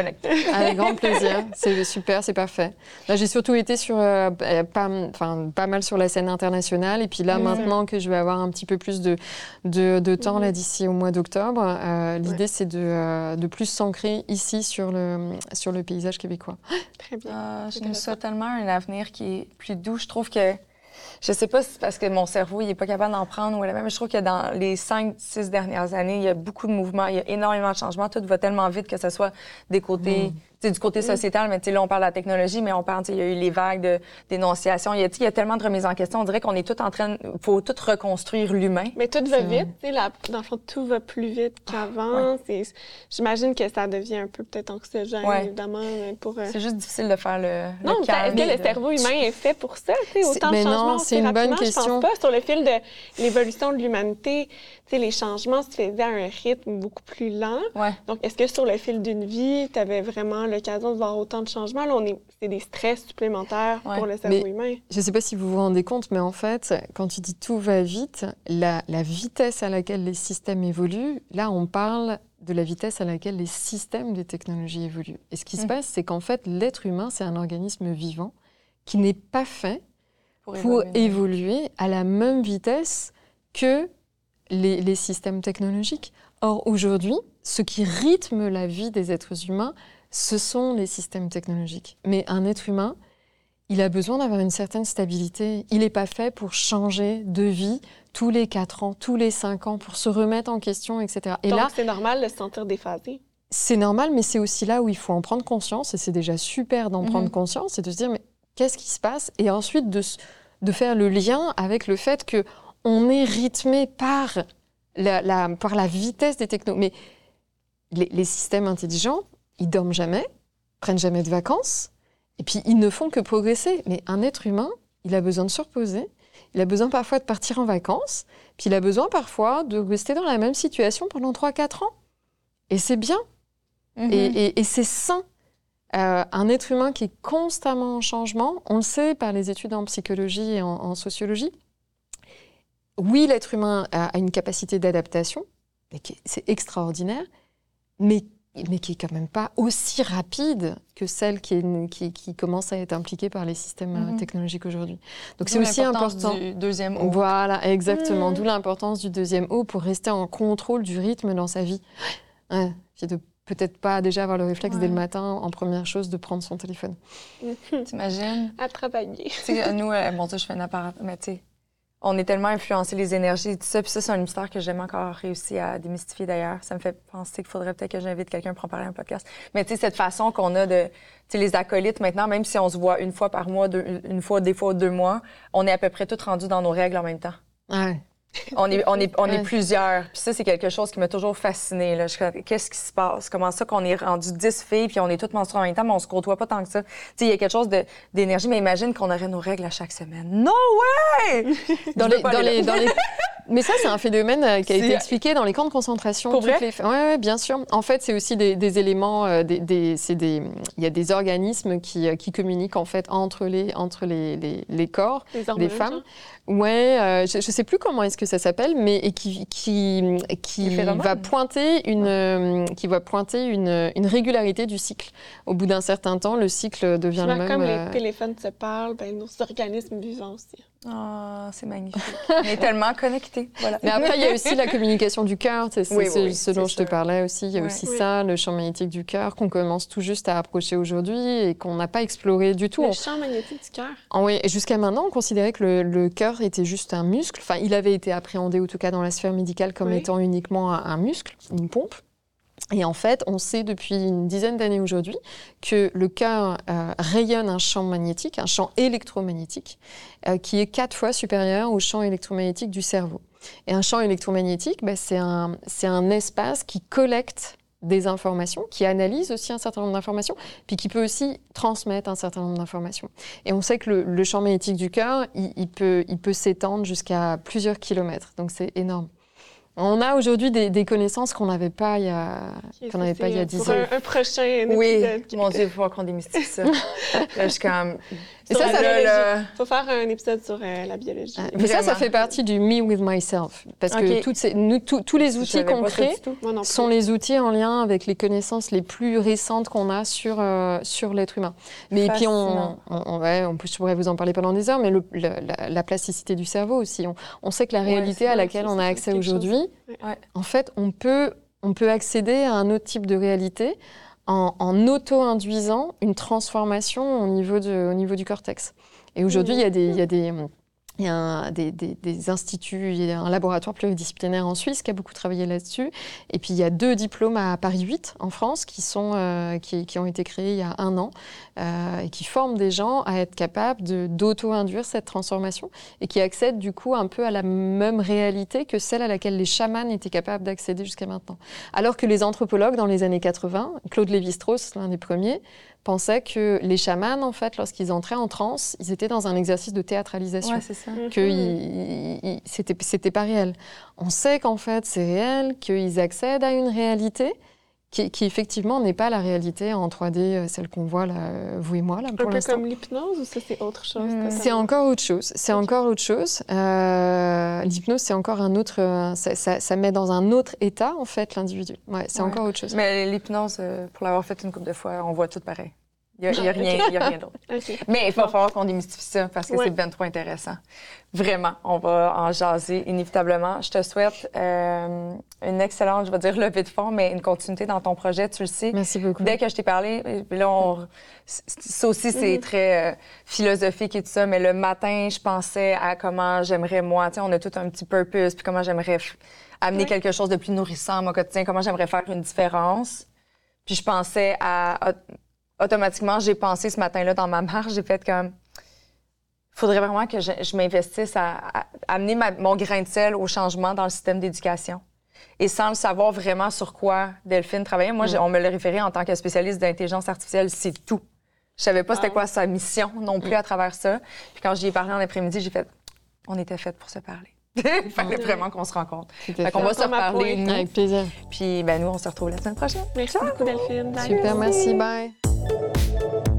Avec grand plaisir. C'est super, c'est parfait. Là, j'ai surtout été sur euh, euh, pas, enfin, pas mal sur la scène internationale. Et puis là, maintenant que je vais avoir un petit peu plus de, de, de temps là d'ici au mois d'octobre, euh, l'idée c'est de, euh, de plus s'ancrer ici sur le, sur le paysage québécois. Très bien. Ah, je nous souhaite tellement un avenir qui est plus doux. Je trouve que, je sais pas si c'est parce que mon cerveau il est pas capable d'en prendre ou mais je trouve que dans les cinq, six dernières années, il y a beaucoup de mouvements, il y a énormément de changements. Tout va tellement vite que ce soit des côtés, sais, du côté sociétal, mais tu sais, là, on parle de la technologie, mais on parle, tu sais, il y a eu les vagues de dénonciation. Il y a, tu sais, il y a tellement de remises en question. On dirait qu'on est tout en train, faut tout reconstruire l'humain. Mais tout va vite, tu sais, la- dans le fond, tout va plus vite qu'avant. C'est- J'imagine que ça devient un peu peut-être anxiogène, Ouais. évidemment, euh, pour... euh, C'est juste difficile de faire le, Non, est-ce calme. que le cerveau humain est fait pour ça, tu sais, C'est- autant de mais non, changements c'est une bonne rapidement? Je question. pense pas. Sur le fil de l'évolution de l'humanité, sais, les changements se faisaient à un rythme beaucoup plus lent. Ouais. Donc, est-ce que sur le fil d'une vie, tu avais vraiment l'occasion de voir autant de changements? Là, on est, c'est des stress supplémentaires Ouais. pour le cerveau Mais- humain. Je ne sais pas si vous vous rendez compte, mais en fait, quand tu dis tout va vite, la, la vitesse à laquelle les systèmes évoluent, là, on parle de la vitesse à laquelle les systèmes des technologies évoluent. Et ce qui se Mm. passe, c'est qu'en fait, l'être humain, c'est un organisme vivant qui n'est pas fait Pour pour évoluer. évoluer à la même vitesse que les, les systèmes technologiques. Or, aujourd'hui, ce qui rythme la vie des êtres humains, ce sont les systèmes technologiques. Mais un être humain, il a besoin d'avoir une certaine stabilité. Il n'est pas fait pour changer de vie tous les 4 ans, tous les 5 ans, pour se remettre en question, etc. Et Donc, là, c'est normal de se sentir déphasé. c'est normal, mais c'est aussi là où il faut en prendre conscience, et c'est déjà super d'en Mhm. prendre conscience, et de se dire, mais qu'est-ce qui se passe? Et ensuite de, de faire le lien avec le fait que on est rythmé par la, la- par la vitesse des technos. Mais les, les systèmes intelligents, ils dorment jamais, prennent jamais de vacances, et puis ils ne font que progresser. Mais un être humain, il a besoin de se reposer, il a besoin parfois de partir en vacances, puis il a besoin parfois de rester dans la même situation pendant 3-4 ans. Et c'est bien. Mhm. Et, et- et c'est sain. Euh, un être humain qui est constamment en changement, on le sait par les études en psychologie et en, en sociologie. Oui, l'être humain a, a une capacité d'adaptation, c'est extraordinaire, mais, mais qui est quand même pas aussi rapide que celle qui, est- qui, qui commence à être impliquée par les systèmes euh, Mhm. technologiques aujourd'hui. Donc c'est aussi important. Du deuxième O. Voilà, exactement. Mhm. D'où l'importance du deuxième O pour rester en contrôle du rythme dans sa vie. Ouais, de peut-être pas déjà avoir le réflexe dès le matin, en première chose, de prendre son téléphone. T'imagines? à travailler. Tu sais, nous, euh, bon, je fais un apparat, mais tu sais, on est tellement influencé les énergies et tout ça. Puis ça, c'est un mystère que j'ai encore réussi à démystifier d'ailleurs. Ça me fait penser qu'il faudrait peut-être que j'invite quelqu'un pour en parler un podcast. Mais tu sais, cette façon qu'on a de, tu sais, les acolytes maintenant, même si on se voit une fois par mois, deux- une fois, des fois deux mois, on est à peu près tous rendus dans nos règles en même temps. Ouais. On est, on est, on est plusieurs. Puis ça, c'est quelque chose qui m'a toujours fascinée. là. Qu'est-ce qui se passe? Comment ça qu'on est rendu 10 filles puis on est toutes menstruées en même temps, mais on se côtoie pas tant que ça? Tu sais, il y a quelque chose de- d'énergie, mais imagine qu'on aurait nos règles à chaque semaine. No way! Dans Je veux les, pas dans aller les, là. dans les- Mais ça, c'est un phénomène euh, qui a C'est- été expliqué dans les camps de concentration. Pour Toutes vrai? les... ouais, ouais, bien sûr. En fait, c'est aussi des, des éléments, euh, des, des- c'est des, il y a des organismes qui, euh, qui communiquent en fait entre les, entre les, les, les corps. Les des femmes. Ouais, euh, je ne sais plus comment est-ce que ça s'appelle, mais et qui, qui, qui va pointer, une, euh, qui va pointer une, une régularité du cycle. Au bout d'un certain temps, le cycle devient le même. comme euh, les téléphones se parlent, ben, nos organismes vivants aussi. Ah, c'est magnifique. on est tellement connectés. Voilà. Mais après, il y a aussi la communication du cœur, c'est Oui, oui, ce dont je te parlais aussi. Il y a Ouais. aussi Oui. ça, le champ magnétique du cœur, qu'on commence tout juste à approcher aujourd'hui et qu'on n'a pas exploré du tout. Le On- champ magnétique du cœur. Ah oui, et jusqu'à maintenant, on considérait que le, le cœur était juste un muscle. Enfin, il avait été appréhendé, en tout cas dans la sphère médicale, comme Oui. étant uniquement un, un muscle, une pompe. Et en fait, on sait depuis une dizaine d'années aujourd'hui que le cœur euh, rayonne un champ magnétique, un champ électromagnétique, euh, qui est quatre fois supérieur au champ électromagnétique du cerveau. Et un champ électromagnétique, ben, c'est un, un espace qui collecte des informations, qui analyse aussi un certain nombre d'informations, puis qui peut aussi transmettre un certain nombre d'informations. Et on sait que le, le champ magnétique du cœur, il, il peut, il peut s'étendre jusqu'à plusieurs kilomètres. Donc c'est énorme. On a aujourd'hui des, des connaissances qu'on n'avait pas il y a, qu'on ça, n'avait pas il y a c'est 10 pour ans. Un, un prochain Oui, épisode. mon Dieu, il faut qu'on démystifie ça. Là, je suis comme... Et ça, ça faut faire un épisode sur euh, la biologie. Ah, Mais ça, ça fait partie du me with myself. Parce que Ok. toutes ces- nous, tous- tous les outils qu'on crée sont les outils en lien avec les connaissances les plus récentes qu'on a sur, euh, sur l'être humain. Mais puis, on, on, on- ouais, on peut- je pourrais vous en parler pendant des heures, mais le- le- la, la plasticité du cerveau aussi. On, on sait que la Ouais, réalité à laquelle on a accès aujourd'hui, Ouais. en fait, on peut, on peut accéder à un autre type de réalité en, en auto-induisant une transformation au niveau, de, au niveau du cortex. Et aujourd'hui, il y y a des il y a des, instituts, un laboratoire pluridisciplinaire en Suisse qui a beaucoup travaillé là-dessus. Et puis il y a deux diplômes à Paris 8 en France qui, sont, euh, qui, ont été créés il y a un an euh, et qui forment des gens à être capables d'auto-induire cette transformation et qui accèdent du coup un peu à la même réalité que celle à laquelle les chamans étaient capables d'accéder jusqu'à maintenant. Alors que les anthropologues dans les années 80, Claude Lévi-Strauss, l'un des premiers, pensaient que les chamans, en fait, lorsqu'ils entraient en transe, ils étaient dans un exercice de théâtralisation Ouais, c'est ça. Mhm. que c'était pas réel. On sait qu'en fait c'est réel, qu'ils accèdent à une réalité qui, qui effectivement n'est pas la réalité en 3D, euh, celle qu'on voit là, euh, vous et moi là Un pour peu l'instant. comme l'hypnose ou ça c'est autre chose? Totalement? C'est encore autre chose. C'est encore autre chose. Euh, L'hypnose, c'est encore un autre. euh, ça, ça- ça met dans un autre état en fait l'individu. Ouais, c'est Ouais. encore autre chose. Mais l'hypnose, euh, pour l'avoir fait une couple de fois, on voit tout pareil. Il n'y a, a rien, il y a rien d'autre. Ok. Mais il va falloir qu'on démystifie ça parce que Ouais. c'est bien trop intéressant. Vraiment, on va en jaser inévitablement. Je te souhaite euh, une excellente, je vais dire levée de fond, mais une continuité dans ton projet, tu le sais. Merci beaucoup. Dès que je t'ai parlé, puis là, on- c- ça aussi, c'est Mhm. très euh, philosophique et tout ça, mais le matin, je pensais à comment j'aimerais, moi, tu sais, on a tout un petit purpose, puis comment j'aimerais amener Ouais. quelque chose de plus nourrissant à mon quotidien, comment j'aimerais faire une différence. Puis je pensais à... Automatiquement, j'ai pensé ce matin-là dans ma marche, j'ai fait comme... Il faudrait vraiment que je, je m'investisse à, à amener ma- mon grain de sel au changement dans le système d'éducation. Et sans le savoir vraiment sur quoi Delphine travaillait, moi, j'ai- on me l'a référé en tant que spécialiste d'intelligence artificielle, c'est tout. Je savais pas c'était Wow. quoi sa mission non plus à travers ça. Puis quand j'y ai parlé en après-midi, j'ai fait, on était fait pour se parler. Il fallait Ouais. vraiment qu'on se rencontre. Fait qu'on va se reparler. Avec plaisir. Puis ben, nous, on se retrouve la semaine prochaine. Merci beaucoup Delphine. Bye. Super, merci. Bye.